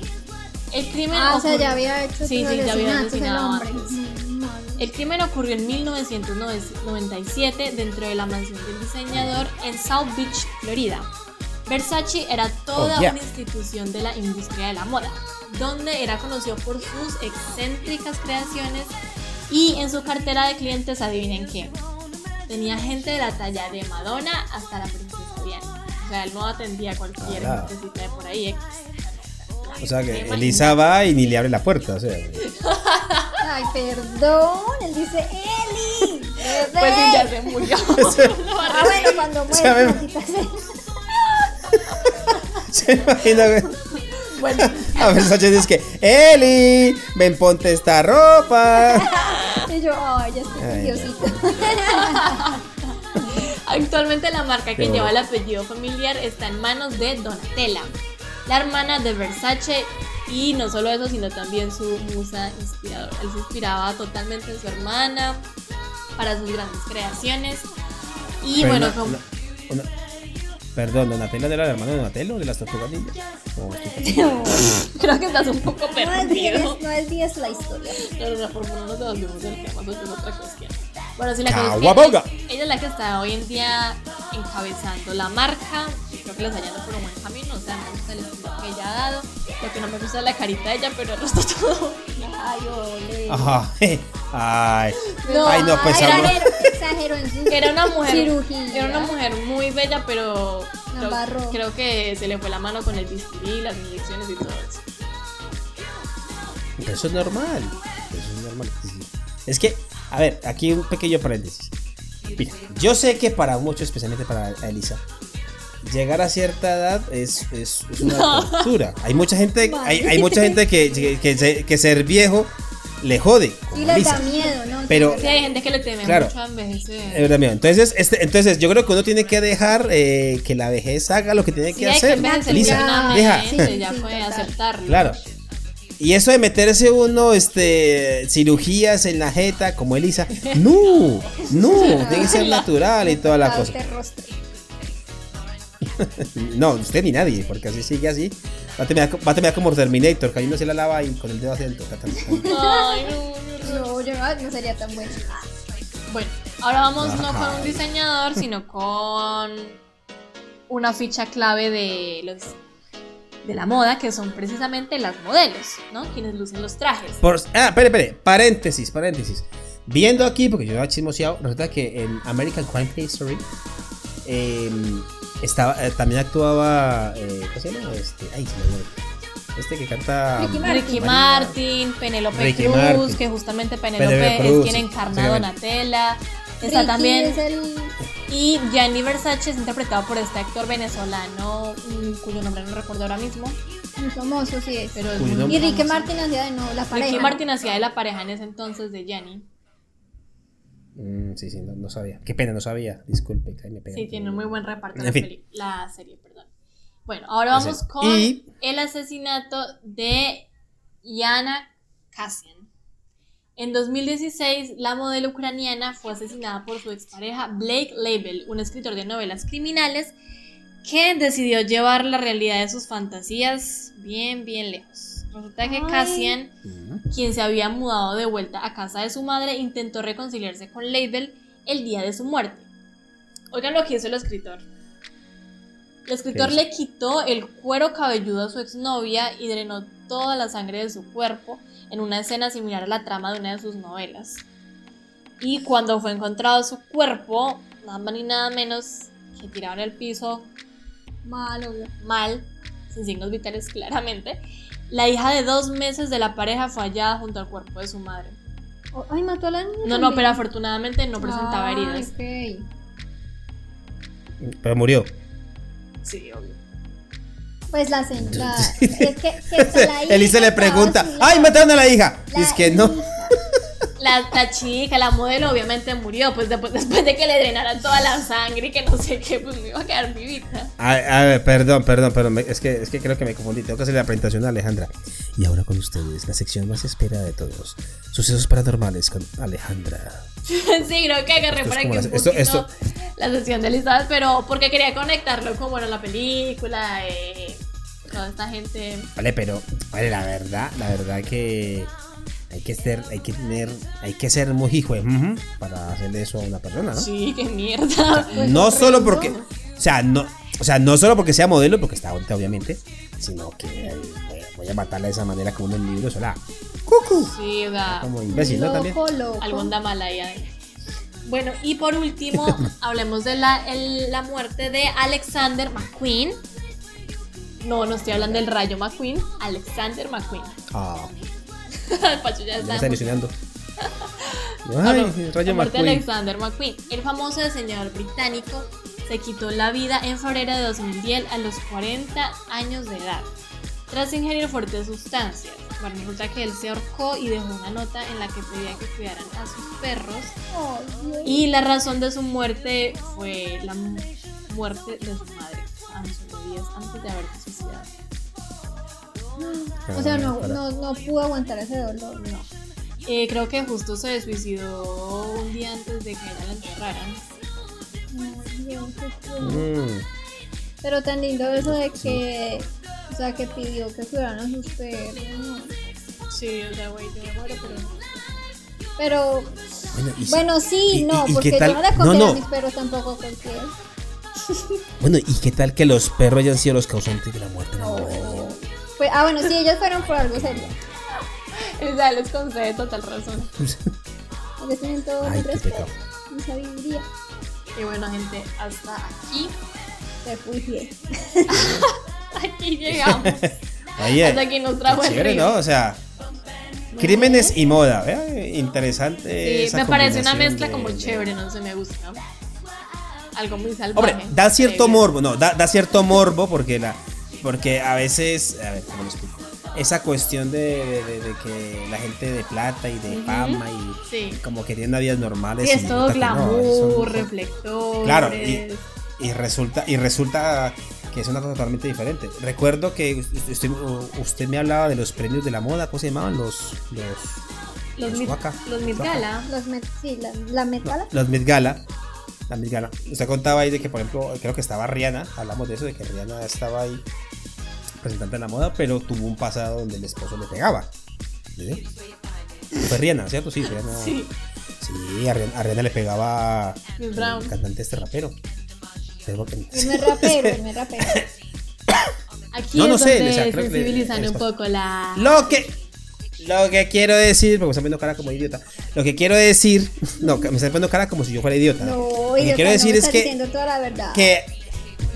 El crimen Ah, o sea, ya había hecho Sí, sí, ya había asesinado antes. El crimen ocurrió en 1997 dentro de la mansión del diseñador en South Beach, Florida. Versace era toda Oh, yeah. una institución de la industria de la moda, donde era conocido por sus excéntricas creaciones y en su cartera de clientes, adivinen qué, tenía gente de la talla de Madonna hasta la princesa Diana. O sea, él no atendía a cualquier Ah. de por ahí. X. O sea que. Elisa va y ni le abre la puerta, o sea. Ay, perdón. Él dice, Eli. bebé". Pues sí, ya se murió. Ah, bueno, cuando O sea, muere, maldita sea. Se imagina, güey. bueno, A Versace dice que, Eli, ven ponte esta ropa. Y yo, ay, ya estoy Ay, Diosito. Actualmente la marca que lleva el apellido familiar está en manos de Donatella, la hermana de Versace y no solo eso, sino también su musa inspiradora. Él se inspiraba totalmente en su hermana para sus grandes creaciones. Y Pero bueno, una- como- una- una- Perdón, Donatello era la hermana de Donatello, de las tortugas ninja. Oh, creo que estás un poco No perdido. no es bien la historia. No, no, no, por favor, no nos desviemos del tema, porque es otra cuestión. Bueno, sí, la cosa es que ella es la que está hoy en día encabezando la marca. Creo que la está yendo por un buen camino. O sea, me gusta el estilo que ella ha dado. Lo que no me gusta es la carita de ella, pero el resto todo. Ay, ole. Ajá. Ay. No, Ay, no, pues exagero, exagero en su Era una mujer. cirugía. Era una mujer muy bella, pero creo, que se le fue la mano con el bisturí, las inyecciones y todo eso. Eso es normal. Eso es normal. Es que, a ver, aquí un pequeño paréntesis. Mira, yo sé que para muchos, especialmente para Elisa, llegar a cierta edad es, es, es una tortura. Hay mucha gente, hay, hay mucha gente que, que, que se- que ser viejo le jode. Y Elisa. da miedo, ¿no? Pero- Sí, hay gente que le teme Claro. mucho a envejecer. Entonces, este, entonces, yo creo que uno tiene que dejar eh, que la vejez haga lo que tiene Sí, que que hacer. Elisa, dignamente, deja. Sí, ya sí, fue total. aceptarlo. Claro. Y eso de meterse uno, este, cirugías en la jeta, como Elisa, no, no, tiene que ser natural y toda la cosa. No, usted ni nadie, porque así sigue así, va a terminar, va a terminar como Terminator, que ahí uno se la lava y con el dedo hacia adentro. Ay, no, no, no. No, yo no, no sería tan bueno. Bueno, ahora vamos no con un diseñador, sino con una ficha clave de los de la moda, que son precisamente las modelos, ¿no? Quienes lucen los trajes. Por, ah, espere, espere, paréntesis, paréntesis. Viendo aquí, porque yo he chismoseado, resulta que en American Crime History eh, estaba, eh, también actuaba, eh, ¿cómo se llama? Este, ay, se me olvidó. Este que canta... Ricky Martin. Ricky Martin, Ricky Cruz, Martin. que justamente Penélope es Cruz, quien encarna a. Donatella. Está Ricky también. es el- Y Gianni Versace es interpretado por este actor venezolano, mm, cuyo nombre no recuerdo ahora mismo. muy famoso, sí es. Pero es muy Y Ricky famoso. Martin hacía de no, la pareja. Ricky. Martin hacía de la pareja en ese entonces de Gianni. Mm, sí, sí, no, no sabía. Qué pena, no sabía. Disculpe, que ahí me pega. Sí, tiene muy buen reparto En la, fin. la serie, perdón. Bueno, ahora vamos con Y- el asesinato de Yana Kassian. En 2016, la modelo ucraniana fue asesinada por su expareja Blake Label, un escritor de novelas criminales que decidió llevar la realidad de sus fantasías bien, bien lejos. Resulta que. Cassian quien se había mudado de vuelta a casa de su madre, intentó reconciliarse con Label el día de su muerte. Oigan lo que hizo el escritor. El escritor le quitó el cuero cabelludo a su exnovia y drenó toda la sangre de su cuerpo en una escena similar a la trama de una de sus novelas. Y cuando fue encontrado su cuerpo, nada más ni nada menos que tirado en el piso, Malo, obvio. mal, sin signos vitales claramente, la hija de dos meses de la pareja fue hallada junto al cuerpo de su madre. Oh, Ay, mató a la niña. No, no, pero afortunadamente no presentaba Ay, heridas. ok. Pero murió. Sí, obvio. Pues la señora. es que, que la hija Elise le pregunta. ¡ay, mataron a la hija! La Y es que no. La, la chica, la modelo, obviamente murió, pues después, después de que le drenaran toda la sangre y que no sé qué, pues me iba a quedar vivita. A, a ver, perdón, perdón, perdón. Es que, es que creo que me confundí. Tengo que hacer la presentación a Alejandra. Y ahora con ustedes, la sección más esperada de todos. Sucesos paranormales con Alejandra. sí, creo que agarré Esto como un esto- esto- la sesión de Elizabeth, pero porque quería conectarlo con, bueno, la película, eh, toda esta gente. Vale, pero, vale, la verdad, la verdad que hay que ser, hay que tener, hay que ser muy hijo para hacerle eso a una persona, ¿no? Sí, qué mierda. no solo porque, o sea, no, o sea, no solo porque sea modelo, porque está bonita obviamente, sino que eh, voy, a matarla de esa manera como en el libro, sola. ¡Cucu! Sí, sea, Como imbécil, ¿no? También. Algún mala ahí adentro. Bueno, y por último, hablemos de la, el- la muerte de Alexander McQueen. No, no estoy hablando del rayo McQueen, Alexander McQueen. Ah, Pacho ya está. está ilusionando. Ay, no, rayo muerte de McQueen. Alexander McQueen. El famoso diseñador británico se quitó la vida en febrero de 2010 a los 40 años de edad. Tras ingerir fuertes sustancias. Bueno, resulta que él se ahorcó y dejó una nota en la que pedía que cuidaran a sus perros. Y la razón de su muerte fue la mu- muerte de su madre, a solo días antes de haberse suicidado. O sea, no, no, no pudo aguantar ese dolor. No. Eh, creo que justo se suicidó un día antes de que ella la enterraran. Dios. Mm. Pero tan lindo eso de que, o sea, que pidió que cuidaran a sus perros. ¿no? Sí, o sea, güey, yo me muero, pero. Pero, Bueno, y bueno, sí, y- no, y- porque yo no le no, confiero no. a mis perros tampoco cualquiera. bueno, ¿y qué tal que los perros hayan sido los causantes de la muerte la mujer? Pues, ah, bueno, sí, ellos fueron por algo serio. O sea, les concede total razón. Ellos tienen todo Ay, qué respeto pecado. y sabiduría. Y bueno, gente, hasta aquí. Te fui fiel. Aquí llegamos. Oye, Hasta aquí nos trajo qué el chévere, río. ¿no? O sea, crímenes y moda, ¿vea? Interesante. Sí, esa me parece una mezcla de- como de- chévere, no sé, me gusta. Algo muy salvaje. Hombre, da cierto morbo, no, da, da cierto morbo porque la porque a veces, a ver, ¿cómo lo explico? Esa cuestión de, de- de- de que la gente de plata y de fama y Sí. como que tienen vidas normales. Sí, es y todo no, glamour, son- reflectores. Claro, y, y resulta y resulta que es una cosa totalmente diferente. Recuerdo que usted, usted me hablaba de los premios de la moda, ¿cómo se llamaban? Los los los, los mit, los Waka. Gala. Los met, sí, la, la. Los Met Gala. La. Usted contaba ahí de que, por ejemplo, creo que estaba Rihanna. Hablamos de eso, de que Rihanna estaba ahí representante de la moda, pero tuvo un pasado donde el esposo le pegaba. ¿Sí? Fue Rihanna, ¿cierto? Sí, Rihanna. Sí. Sí, a Rihanna, a Rihanna le pegaba el cantante este rapero. Es rapero, no es rapero. Aquí No, no sé, donde o sea, que un poco la... Lo que. Lo que quiero decir, porque me están poniendo cara como idiota. Lo que quiero decir. No, me están poniendo cara como si yo fuera idiota. No, Lo que quiero decir es que. diciendo toda la verdad. Que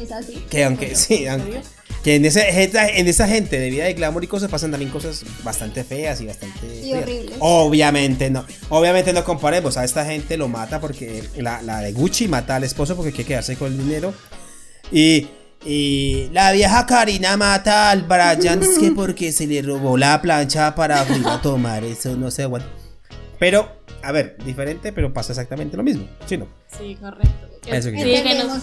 Es así. Que aunque, sí, aunque, que en, ese, en esa gente de vida de glamour y cosas pasan también cosas bastante feas y bastante. Y horribles. Obviamente no. Obviamente no comparemos. A esta gente lo mata porque. La, la de Gucci mata al esposo porque quiere quedarse con el dinero. Y. Y la vieja Karina mata al Brian que porque se le robó la plancha para ir a tomar. Eso no sé, bueno. Pero, a ver, diferente, pero pasa exactamente lo mismo. ¿Sí no? Sí, correcto. Eso que Sí, que nos-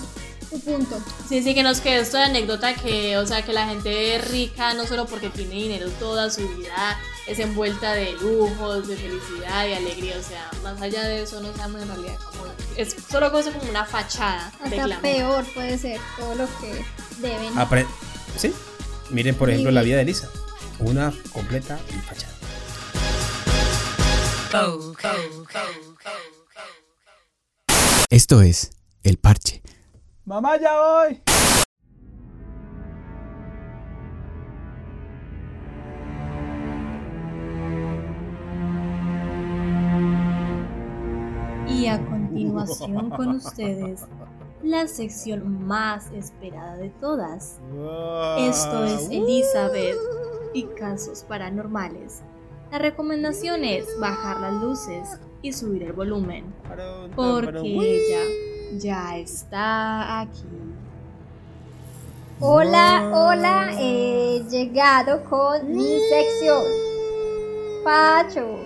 tu punto. Sí, sí, que nos quedó esto de anécdota que, o sea, que la gente rica no solo porque tiene dinero toda su vida es envuelta de lujos, de felicidad y alegría, o sea, más allá de eso no sabemos en realidad cómo es solo cosa como una fachada de Hasta glamour. peor puede ser todo lo que deben. Apre- ¿Sí? Miren, por ejemplo, la vida de Lisa. Una completa y fachada. Esto es El Parche. Mamá, ya voy. Y a continuación con ustedes, la sección más esperada de todas. Esto es Elizabeth y casos paranormales. La recomendación es bajar las luces y subir el volumen, porque ella ya está aquí. Hola, hola, he llegado con mi sección. Pacho,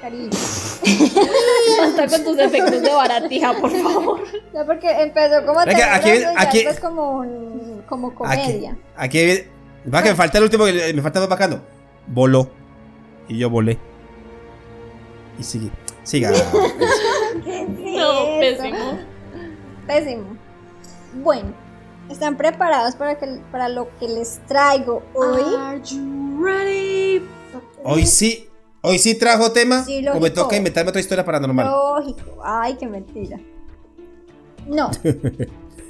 cariño. Basta con tus efectos de baratija, por favor. No, porque empezó como aquí- aquí- después como, un- como comedia. Aquí, aquí va que me falta el último, que me falta más bacano. Voló. Y yo volé. Y sigue. Siga. ¿Qué es No, pésimo. Pésimo. Bueno, ¿están preparados para, que, para lo que les traigo hoy? Are you ready? Hoy sí. Hoy sí trajo tema. Sí, o me toca inventarme otra historia paranormal. Lógico. Ay, qué mentira. No.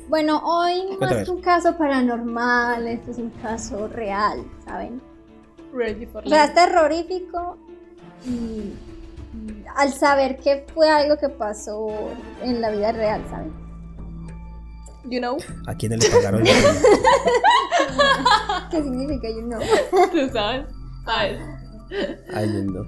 Bueno, hoy no Cuéntame. es un caso paranormal, esto es un caso real, ¿saben? Ready for O sea, es terrorífico y y al saber que fue algo que pasó en la vida real, ¿saben? You know, ¿A quién le pagaron? ¿Qué significa you know? tú sabes, sabes. Ay, no.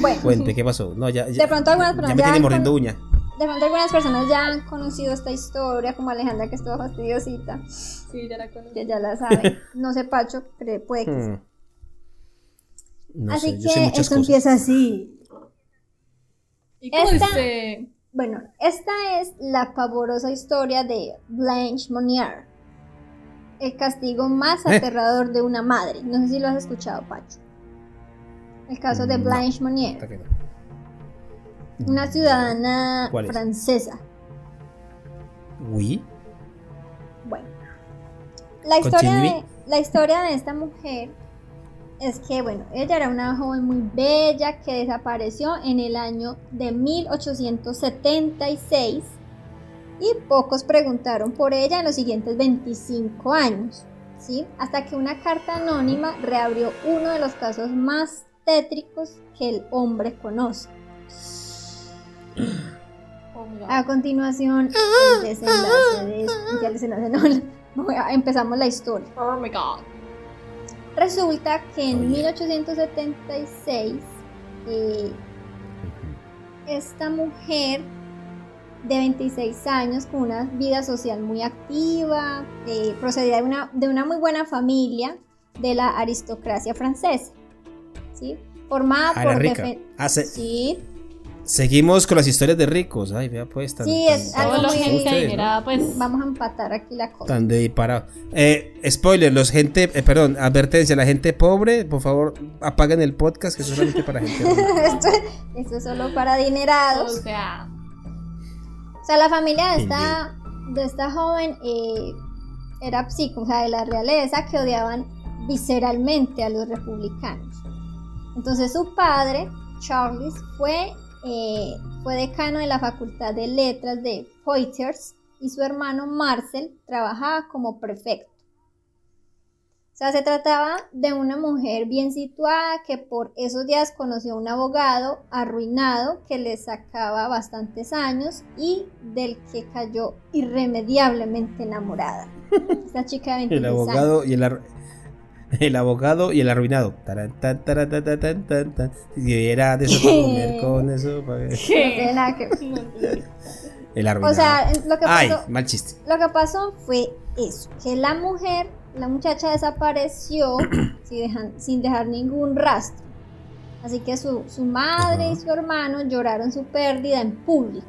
Bueno, Cuente, ¿qué pasó? No, ya, ya, de pronto algunas ya personas me ya tiene han mordiendo uña. de pronto algunas personas ya han conocido esta historia, como Alejandra que estuvo fastidiosita, Sí, ya la conozco. que ya la sabe. No sé, Pacho, cree- puede que sí. Hmm. No Así sé, yo sé que esto cosas. empieza así. ¿Y cómo Esta- dice? Bueno, esta es la pavorosa historia de Blanche Monnier. El castigo más Eh. aterrador de una madre. No sé si lo has escuchado, Pacho. El caso de No. Blanche Monnier, una ciudadana ¿Cuál es? francesa. Uy. Bueno, la historia, de, la historia de esta mujer es que, bueno, ella era una joven muy bella que desapareció en el año de 1876 y pocos preguntaron por ella en los siguientes 25 años, ¿sí? Hasta que una carta anónima reabrió uno de los casos más tétricos que el hombre conoce. Oh. A continuación, el desenlace de ya el desenlace, no, voy a- empezamos la historia. Oh my god. Resulta que en Oye. 1876 eh, esta mujer de 26 años con una vida social muy activa, eh, procedía de una, de una muy buena familia de la aristocracia francesa, ¿sí? Formada Ah, por rica. Sí, seguimos con las historias de ricos. Ay, vea pues. Tan, Sí, tan- es tan- algo adinerada, pues. vamos a empatar aquí la cosa. Tan de disparado. Eh, spoiler, los gente, eh, perdón, advertencia, la gente pobre, por favor, apaguen el podcast que es solamente para gente pobre. esto, esto es solo para O adinerados. sea, O sea, la familia de esta, de esta joven eh, era psico, o sea, de la realeza que odiaban visceralmente a los republicanos. Entonces su padre, Charles, fue, eh, fue decano de la Facultad de Letras de Poitiers y su hermano Marcel trabajaba como prefecto. sea, se trataba de una mujer bien situada que por esos días conoció a un abogado arruinado que le sacaba bastantes años y del que cayó irremediablemente enamorada. Esta chica de 26 El abogado y el, el abogado y el arruinado. Taran, tan, taran, tan, tan, era de eso para comer con eso. para- No tiene nada que ver. El arruinado. O sea, lo que Ay, pasó, mal chiste. lo que pasó fue eso, que la mujer, la muchacha desapareció sin dejar, sin dejar ningún rastro. Así que su, su madre y su hermano lloraron su pérdida en público.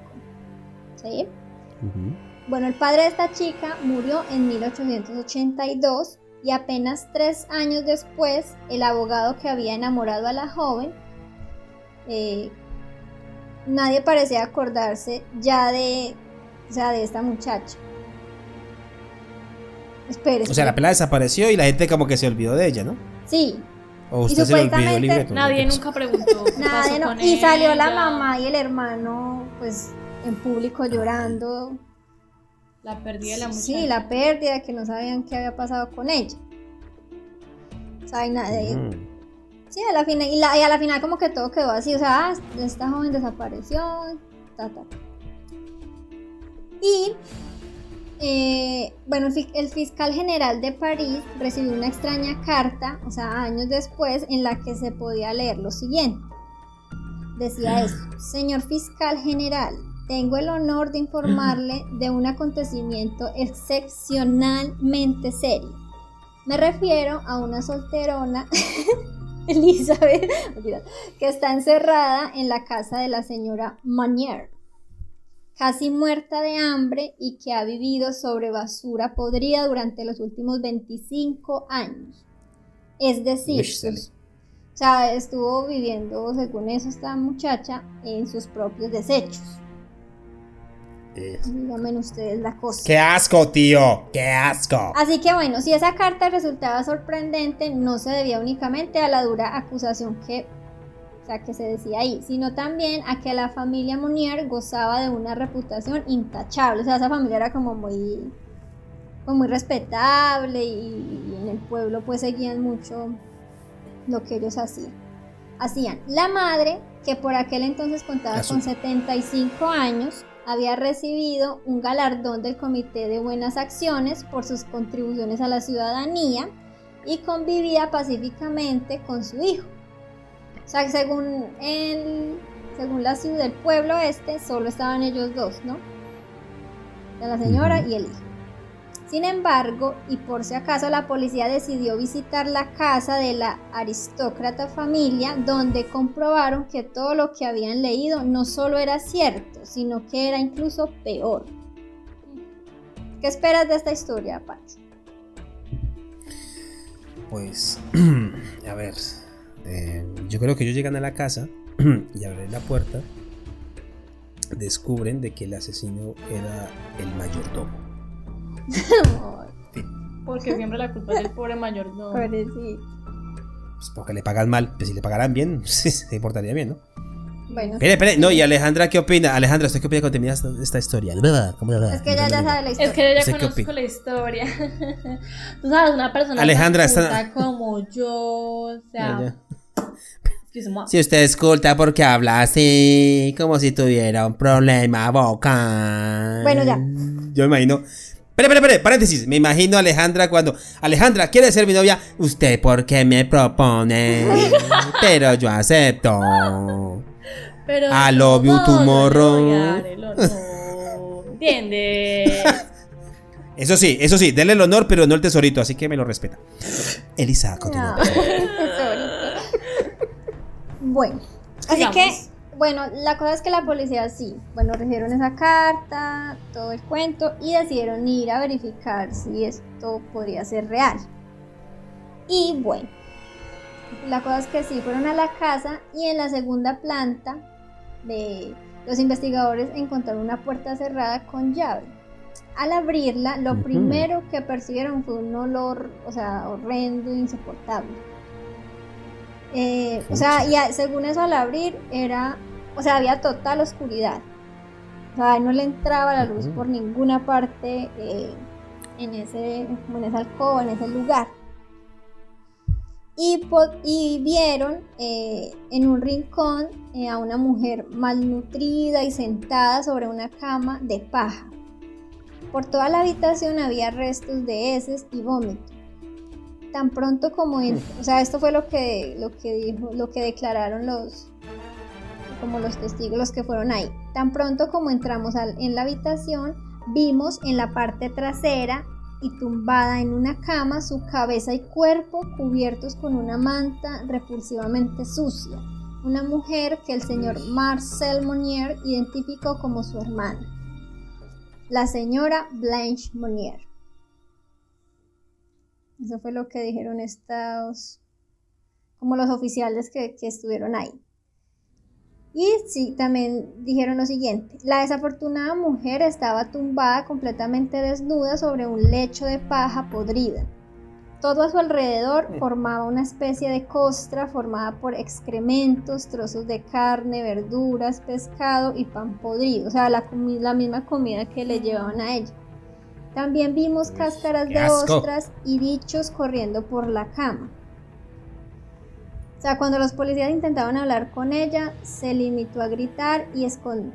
Bueno, el padre de esta chica murió en 1882 y apenas tres años después, el abogado que había enamorado a la joven, eh, nadie parecía acordarse ya de, o sea, de esta muchacha. Espere, O sea, la pelada desapareció y la gente como que se olvidó de ella, ¿no? Sí, O usted se le olvidó el supuestamente libreto. Nadie nunca preguntó. qué nadie pasó no- con y salió la mamá y el hermano, pues, en público llorando. La perdí de la muchacha. Sí, la pérdida, que no sabían qué había pasado con ella. O sea, y nada, y- Ujú. sí, a la final, y, la- y a la final como que todo quedó así, o sea, ah, esta joven desapareció, ta, ta. Y, eh, bueno, el fi- el fiscal general de París recibió una extraña carta, o sea, años después, en la que se podía leer lo siguiente. Decía esto, señor fiscal general, tengo el honor de informarle de un acontecimiento excepcionalmente serio. Me refiero a una solterona, Elizabeth, que está encerrada en la casa de la señora Manier, casi muerta de hambre y que ha vivido sobre basura podrida durante los últimos 25 años. Es decir, sus- o sea, estuvo viviendo, según eso, esta muchacha en sus propios desechos. Díganme ustedes la cosa. ¡Qué asco, tío! ¡Qué asco! Así que bueno, si esa carta resultaba sorprendente, no se debía únicamente a la dura acusación que, o sea, que se decía ahí, sino también a que la familia Monier gozaba de una reputación intachable. O sea, esa familia era como muy, como muy respetable y, y en el pueblo pues seguían mucho lo que ellos hacían. Hacían. La madre, que por aquel entonces contaba su- con 75 años, había recibido un galardón del Comité de Buenas Acciones por sus contribuciones a la ciudadanía y convivía pacíficamente con su hijo. O sea, según el, según la ciudad del pueblo este, solo estaban ellos dos, ¿no? La señora y el hijo. Sin embargo, y por si acaso, la policía decidió visitar la casa de la aristócrata familia, donde comprobaron que todo lo que habían leído no solo era cierto, sino que era incluso peor. ¿Qué esperas de esta historia, Pacho? Pues, a ver. eh, yo creo que ellos llegan a la casa y abren la puerta. Descubren de que el asesino era el mayordomo. Porque siempre la culpa es del pobre mayordomo. Pobrecito. Pues porque le pagan mal. Pues si le pagaran bien, se portaría bien, ¿no? Bueno, Espere, espere. No, y Alejandra, ¿qué opina? Alejandra, ¿usted qué opina cuando termina esta, esta historia? ¿Cómo es que ella ya sabe la historia. Es que yo ya ¿Usted qué conozco opina? la historia. Tú sabes, una persona Alejandra, tan está- como yo, o sea, Ya. Si usted escucha porque habla así, como si tuviera un problema vocal. Bueno, ya. Yo me imagino. Espere, espere, espere, paréntesis. Me imagino a Alejandra cuando. Alejandra, ¿quiere ser mi novia? ¿Usted por qué me propone? Pero yo acepto. Pero I love you no, no tomorrow. el honor, ¿Entiendes? Eso sí, eso sí, denle el honor, pero no el tesorito, así que me lo respeta. Elisa, continúa. No, tesorito. Bueno, así que, bueno, la cosa es que la policía sí, bueno, recibieron esa carta, todo el cuento, y decidieron ir a verificar si esto podría ser real. Y bueno, la cosa es que sí, fueron a la casa y en la segunda planta de los investigadores encontraron una puerta cerrada con llave. Al abrirla, lo primero que percibieron fue un olor, o sea, horrendo, insoportable. Eh, o sea, y a- según eso al abrir era, o sea, había total oscuridad. O sea, no le entraba la luz por ninguna parte eh, en ese, en esa alcoba, en ese lugar. Y, vieron eh, en un rincón eh, a una mujer malnutrida y sentada sobre una cama de paja. Por toda la habitación había restos de heces y vómito. Tan pronto como en- o sea, esto fue lo que lo que dijo, lo que declararon los como los testigos los que fueron ahí. Tan pronto como entramos al- en la habitación, vimos en la parte trasera y tumbada en una cama su cabeza y cuerpo cubiertos con una manta repulsivamente sucia. Una mujer que el señor Marcel Monnier identificó como su hermana. La señora Blanche Monnier. Eso fue lo que dijeron estos, como los oficiales que, que estuvieron ahí. Y sí, también dijeron lo siguiente, la desafortunada mujer estaba tumbada completamente desnuda sobre un lecho de paja podrida. Todo a su alrededor formaba una especie de costra formada por excrementos, trozos de carne, verduras, pescado y pan podrido, o sea, la, misma comida que le llevaban a ella. También vimos cáscaras de ostras y bichos corriendo por la cama. O sea, cuando los policías intentaban hablar con ella, se limitó a gritar y, escon-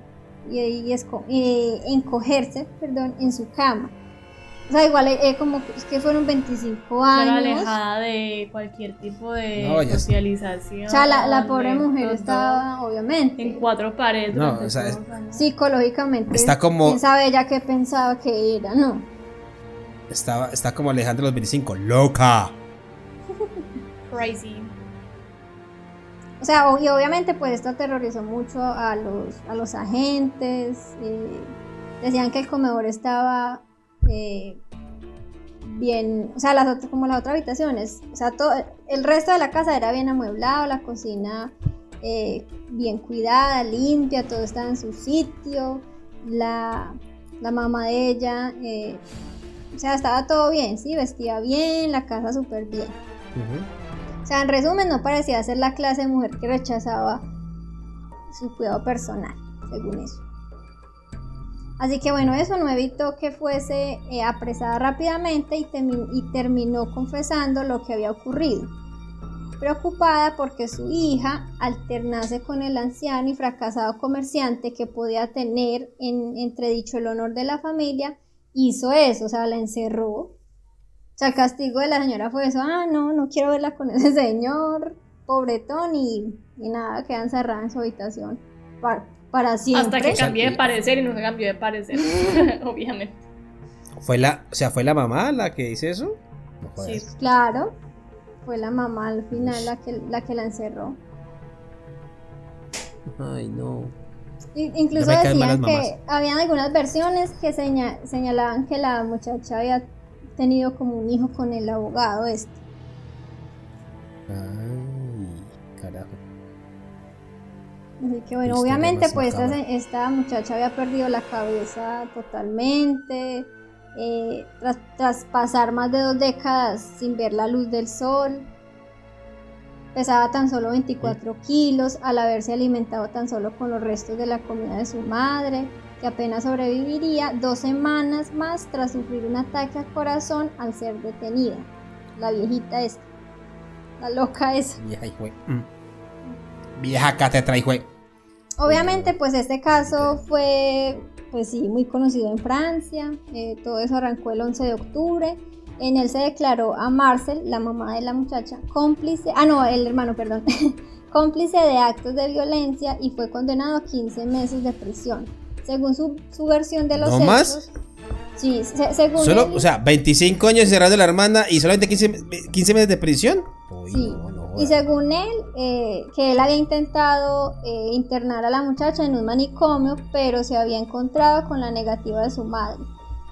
y, y esco- y encogerse perdón, en su cama. O sea, igual eh, como que- es que fueron 25 Pero años. alejada de cualquier tipo de No, socialización. O sea, la, la pobre mujer estaba, obviamente, en cuatro paredes. No, o sea, psicológicamente. Está como- ¿Quién sabe ella qué pensaba que era? No. Estaba, está como Alejandro los 25, loca. Crazy. O sea, y obviamente pues esto aterrorizó mucho a los, a los agentes. eh, decían que el comedor estaba eh, bien, o sea, las otras, como las otras habitaciones. O sea, todo, el resto de la casa era bien amueblado, la cocina eh, bien cuidada, limpia, todo estaba en su sitio. La, la mamá de ella, o sea, estaba todo bien, sí, vestía bien, la casa súper bien. O sea, en resumen, no parecía ser la clase de mujer que rechazaba su cuidado personal, según eso. Así que bueno, eso no evitó que fuese eh, apresada rápidamente y, y terminó confesando lo que había ocurrido. Preocupada porque su hija alternase con el anciano y fracasado comerciante que podía tener en entredicho el honor de la familia, hizo eso, o sea, la encerró o sea, el castigo de la señora fue eso, ah, no, no quiero verla con ese señor, pobretón, y, y nada, queda encerrada en su habitación para, para siempre. Hasta que y- de parecer y no se cambió de parecer. Obviamente. ¿Fue la, o sea, ¿fue la mamá la que hizo eso? No. Sí. Claro, fue la mamá al final la que la, que la encerró. Ay, no. Incluso decían que habían algunas versiones que seña- señalaban que la muchacha había tenido como un hijo con el abogado este. Ay, carajo. Así que bueno, obviamente pues esta muchacha había perdido la cabeza totalmente, eh, tras, tras pasar más de dos décadas sin ver la luz del sol, pesaba tan solo 24 kilos al haberse alimentado tan solo con los restos de la comida de su madre, que apenas sobreviviría dos semanas más tras sufrir un ataque al corazón al ser detenida. La viejita esta, la loca esa. Vieja hijo. Mm. Vieja catetra hijo. Obviamente, pues este caso fue, pues sí, muy conocido en Francia. eh, todo eso arrancó el 11 de octubre. En él se declaró a Marcel, la mamá de la muchacha, cómplice, ah no, el hermano, perdón, cómplice de actos de violencia y fue condenado a 15 meses de prisión. Según su, su versión de los ¿No hechos. más? Sí, se- según Solo, él- o sea, 25 años encerrando a la hermana y solamente 15, me- 15 meses de prisión. Uy, Sí. no, no Y según él, eh, que él había intentado eh, internar a la muchacha en un manicomio, pero se había encontrado con la negativa de su madre,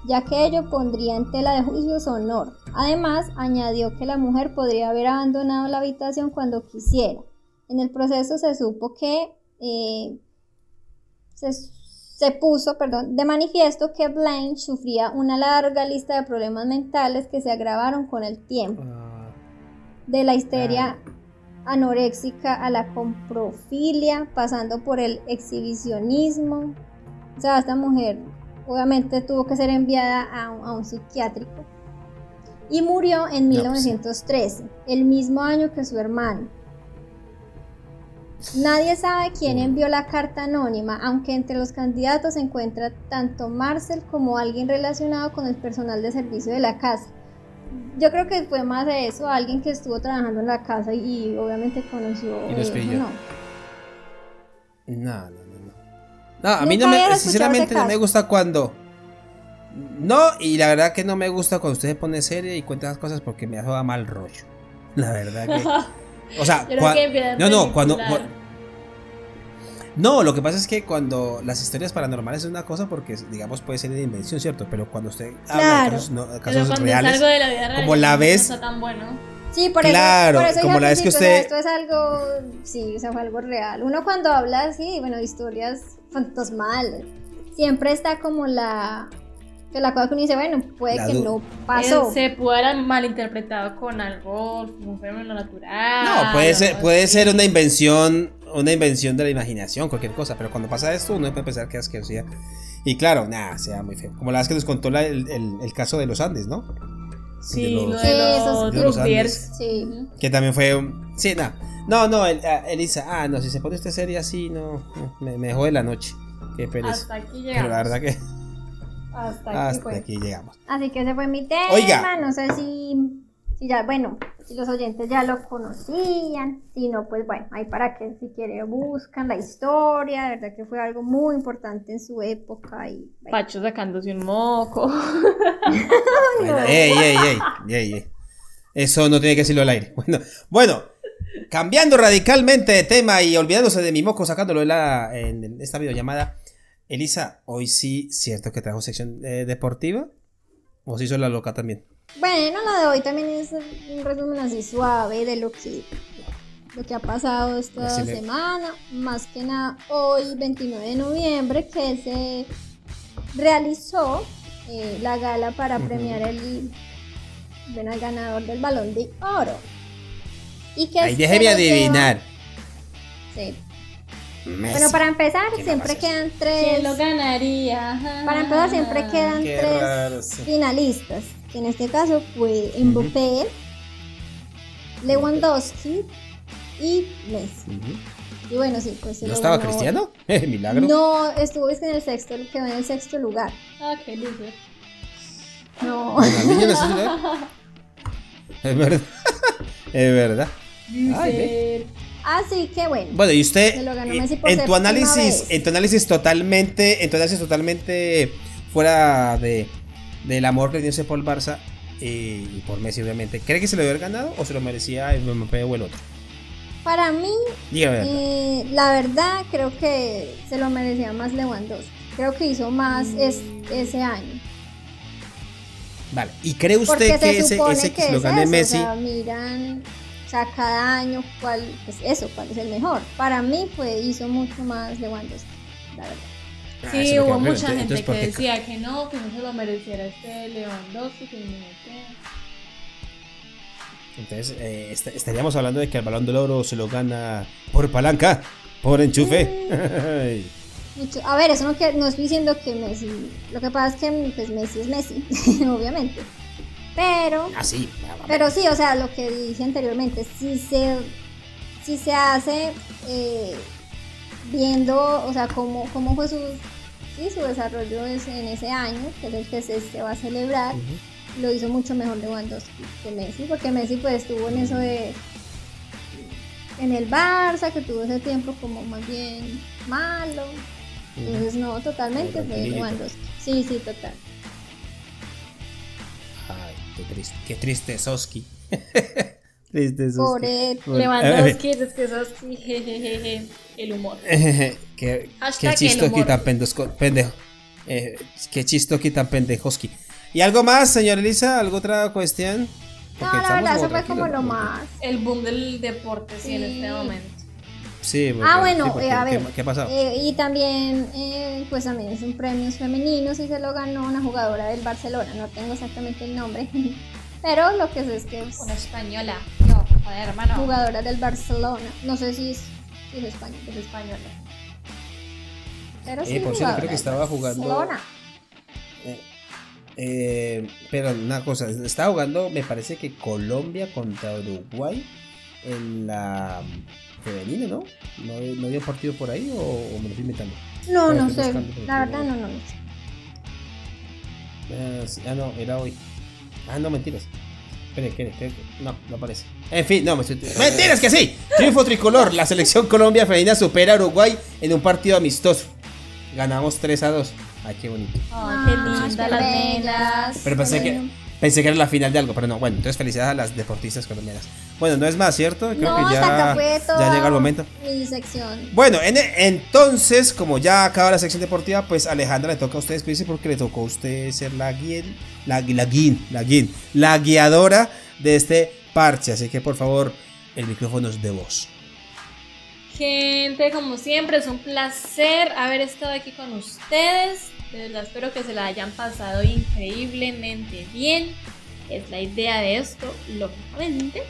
ya que ello pondría en tela de juicio su honor. Además, añadió que la mujer podría haber abandonado la habitación cuando quisiera. En el proceso se supo que eh, se, se puso perdón, de manifiesto que Blanche sufría una larga lista de problemas mentales que se agravaron con el tiempo Ah, de la histeria anoréxica a la comprofilia, pasando por el exhibicionismo. O sea, esta mujer obviamente tuvo que ser enviada a un, a un psiquiátrico. y murió en 1913, el mismo año que su hermano. Nadie sabe quién envió la carta anónima, aunque entre los candidatos se encuentra tanto Marcel como alguien relacionado con el personal de servicio de la casa. Yo creo que fue más de eso, alguien que estuvo trabajando en la casa y, obviamente conoció. Y lo eh, escribió. no. No, no, no, no. A mí no ¿Nunca habías me, sinceramente no me gusta cuando... No, y la verdad que no me gusta cuando usted se pone serio y cuenta esas cosas porque me da mal rollo. La verdad que... O sea, Yo cua- no, no, cuando... No, lo que pasa es que cuando las historias paranormales es una cosa porque, digamos, puede ser de invención, ¿cierto? Pero cuando usted habla Claro. de casos, no- reales... es algo de la vida real, como la no tan bueno. Sí, por Claro, eso, por eso como la vez que principio, o sea, usted- esto es algo, sí, o sea, fue algo real. Uno cuando habla así, bueno, historias fantasmales, siempre está como la, que la cosa que uno dice, bueno, puede La que no pasó. Se puede haber malinterpretado con algo, un fenómeno natural. No, puede ser, puede ser una invención, una invención de la imaginación, cualquier cosa, pero cuando pasa esto uno puede pensar que es asquerosidad. Y claro, nada, sea muy feo. Como la vez que nos contó la- el, el- el caso de los Andes, ¿no? Sí, de los- lo Sí, de esos los de los. Sí. Que también fue un... Sí, nada. No, no, el- ah, Elisa, ah, no, si se pone usted seria así, no, me, me jode la noche. Qué pereza. Hasta aquí Pero llegamos. la verdad que Hasta aquí hasta fue. aquí llegamos. Así que ese fue mi tema. Oiga. No sé si, si ya, bueno, si los oyentes ya lo conocían. Si no, pues bueno, ahí para que si quieren buscan la historia. De verdad que fue algo muy importante en su época. Y, bueno, Pacho sacándose un moco. Bueno, ey, ey, ey, ey, ey. Eso no tiene que decirlo al aire. Bueno, bueno, cambiando radicalmente de tema y olvidándose de mi moco, sacándolo en, la, en esta videollamada. Elisa, hoy sí, cierto que trajo sección eh, deportiva. ¿O si hizo la loca también? Bueno, la de hoy también es un resumen así suave de lo que, lo que ha pasado esta Así semana. Más que nada hoy, 29 de noviembre, que se realizó eh, la gala para premiar el, bueno, ganador del balón de oro. Y que Ahí se déjeme adivinar. lleva- sí. Messi. Bueno, para empezar, ¿Quién siempre quedan tres. ¿Quién lo ganaría? Ajá. Para empezar, siempre quedan Qué tres raro, sí. finalistas, que en este caso fue Mbappé, Lewandowski y Messi. Ujú. Y bueno, sí, pues se ¿No estaba ganó. Cristiano? Milagro. No, estuvo es que en el sexto, quedó en el sexto lugar. Ah, qué loser. No. Es verdad. Es verdad. Ay. Así que bueno. Bueno, y usted, Se lo ganó eh, Messi por en tu análisis, en tu análisis totalmente, en tu análisis totalmente fuera de del amor que tiene el Barça eh, y por Messi, obviamente, ¿cree que se lo debe haber ganado o se lo merecía el Mbappé o el otro? Para mí, Dígame. la verdad. eh, la verdad, creo que se lo merecía más Lewandowski. Creo que hizo más es- ese año. Vale. ¿Y cree usted Porque que se ese, ese que que se lo gane Messi? O sea, miran, sea, cada año cuál, pues eso, cuál es el mejor. Para mí fue, hizo mucho más Lewandowski, la verdad. Ah, Sí, hubo mucha gente Entonces, que decía que no, que no se lo mereciera este Lewandowski, que no. Entonces, eh, est- estaríamos hablando de que el balón del oro se lo gana por palanca, por enchufe. A ver, eso no, que, no estoy diciendo que Messi, lo que pasa es que pues, Messi es Messi, obviamente. Pero, Así. pero sí, o sea, lo que dije anteriormente, si se, si se hace eh, viendo, o sea, cómo, cómo fue su, sí, su desarrollo es- en ese año, que es el que se, se va a celebrar, lo hizo mucho mejor Lewandowski que Messi, porque Messi pues estuvo en eso de en el Barça, que tuvo ese tiempo como más bien malo. Entonces no, totalmente fue. Lewandowski. Sí, sí, total. Qué triste. Qué triste Soski. triste Soski. Pobre Bueno, Lewandowski, es que sos jejejeje, el humor. qué, qué chistoki humor. tan pendosco- pendejo. Eh, qué chistoki tan pendejoski. ¿Y algo más, señor Elisa? ¿Alguna otra cuestión? No, Porque la estamos verdad, eso fue como lo ¿no? más. El boom del deporte, sí, en este momento. Sí, porque- Ah, bueno, sí, porque eh, a ¿qué, ver. ¿qué ha pasado? eh, y también, eh, pues también son premios femeninos y se lo ganó una jugadora del Barcelona. No tengo exactamente el nombre, pero lo que sé es que es Una española. No, joder, hermano. jugadora del Barcelona. No sé si es, si es español, Es española. pero sí. Eh, por cierto, creo que estaba jugando- Barcelona. Eh, Eh, pero una cosa, estaba jugando, me parece que Colombia contra Uruguay en la femenina, ¿no? ¿No, no había partido por ahí o, me lo estoy inventando? No, no sé. La verdad no, no, no sé. ah, no, era hoy. Ah, no, mentiras. Espere, espere, espere. No, no aparece. En fin, no, me estoy... ¡Mentiras que sí! Triunfo tricolor. La selección Colombia femenina supera a Uruguay en un partido amistoso. Ganamos 3 a 2. Ay, qué bonito. Ay, qué linda las nenas. Pero pensé que, pensé que era la final de algo, pero no. Bueno, entonces felicidades a las deportistas colombianas. Bueno, no es más, ¿cierto? Creo no, que ya, ya llega el momento. Mi sección. Bueno, en, entonces, como ya acaba la sección deportiva, pues Alejandra le toca a usted despedirse porque le tocó a usted ser la guía, la, la, guin, la, guin, la guiadora de este parche. Así que por favor, el micrófono es de voz. Gente, como siempre, es un placer haber estado aquí con ustedes. De verdad espero que se la hayan pasado increíblemente bien. Es la idea de esto, lógicamente.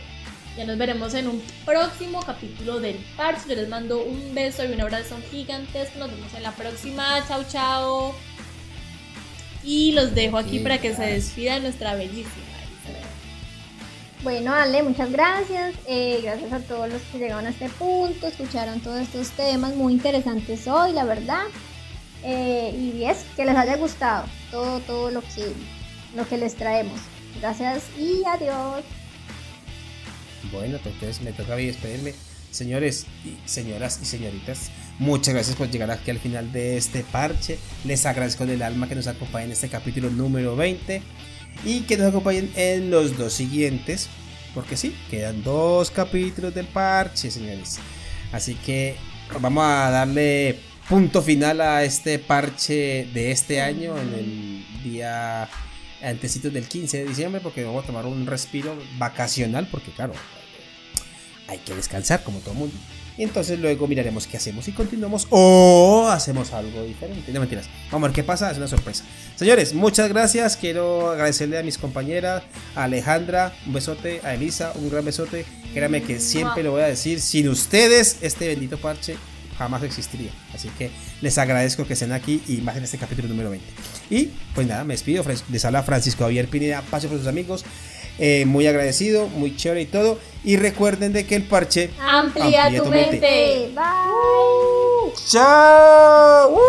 Ya nos veremos en un próximo capítulo del Parche. Yo les mando un beso y un abrazo gigantesco. Nos vemos en la próxima. Chao, chao. Y los dejo aquí para que se despida nuestra bellísima. Bueno, Ale, muchas gracias. Eh, gracias a todos los que llegaron a este punto, escucharon todos estos temas muy interesantes hoy, la verdad. Eh, y es que les haya gustado todo, todo lo que, lo que les traemos. Gracias y adiós. Bueno, pues entonces me toca a mí despedirme. Señores y señoras y señoritas, muchas gracias por llegar aquí al final de este parche. Les agradezco del alma que nos acompañen en este capítulo número 20 y que nos acompañen en los dos siguientes. Porque sí, quedan dos capítulos del parche, señores. Así que vamos a darle punto final a este parche de este año en el día antecitos del 15 de diciembre porque vamos a tomar un respiro vacacional porque claro, hay que descansar como todo mundo. Y entonces luego miraremos qué hacemos y continuamos o hacemos algo diferente. No mentiras. Vamos a ver qué pasa, es una sorpresa. Señores, muchas gracias. Quiero agradecerle a mis compañeras, a Alejandra, un besote, a Elisa, un gran besote. Créanme que siempre lo voy a decir, sin ustedes este bendito parche jamás existiría. Así que les agradezco que estén aquí y más en este capítulo número 20. Y pues nada, me despido. Les habla Francisco Javier Pineda, paso por sus amigos. Eh, muy agradecido, muy chévere y todo. Y recuerden de que el parche amplía, tu, mente. Bye. chao.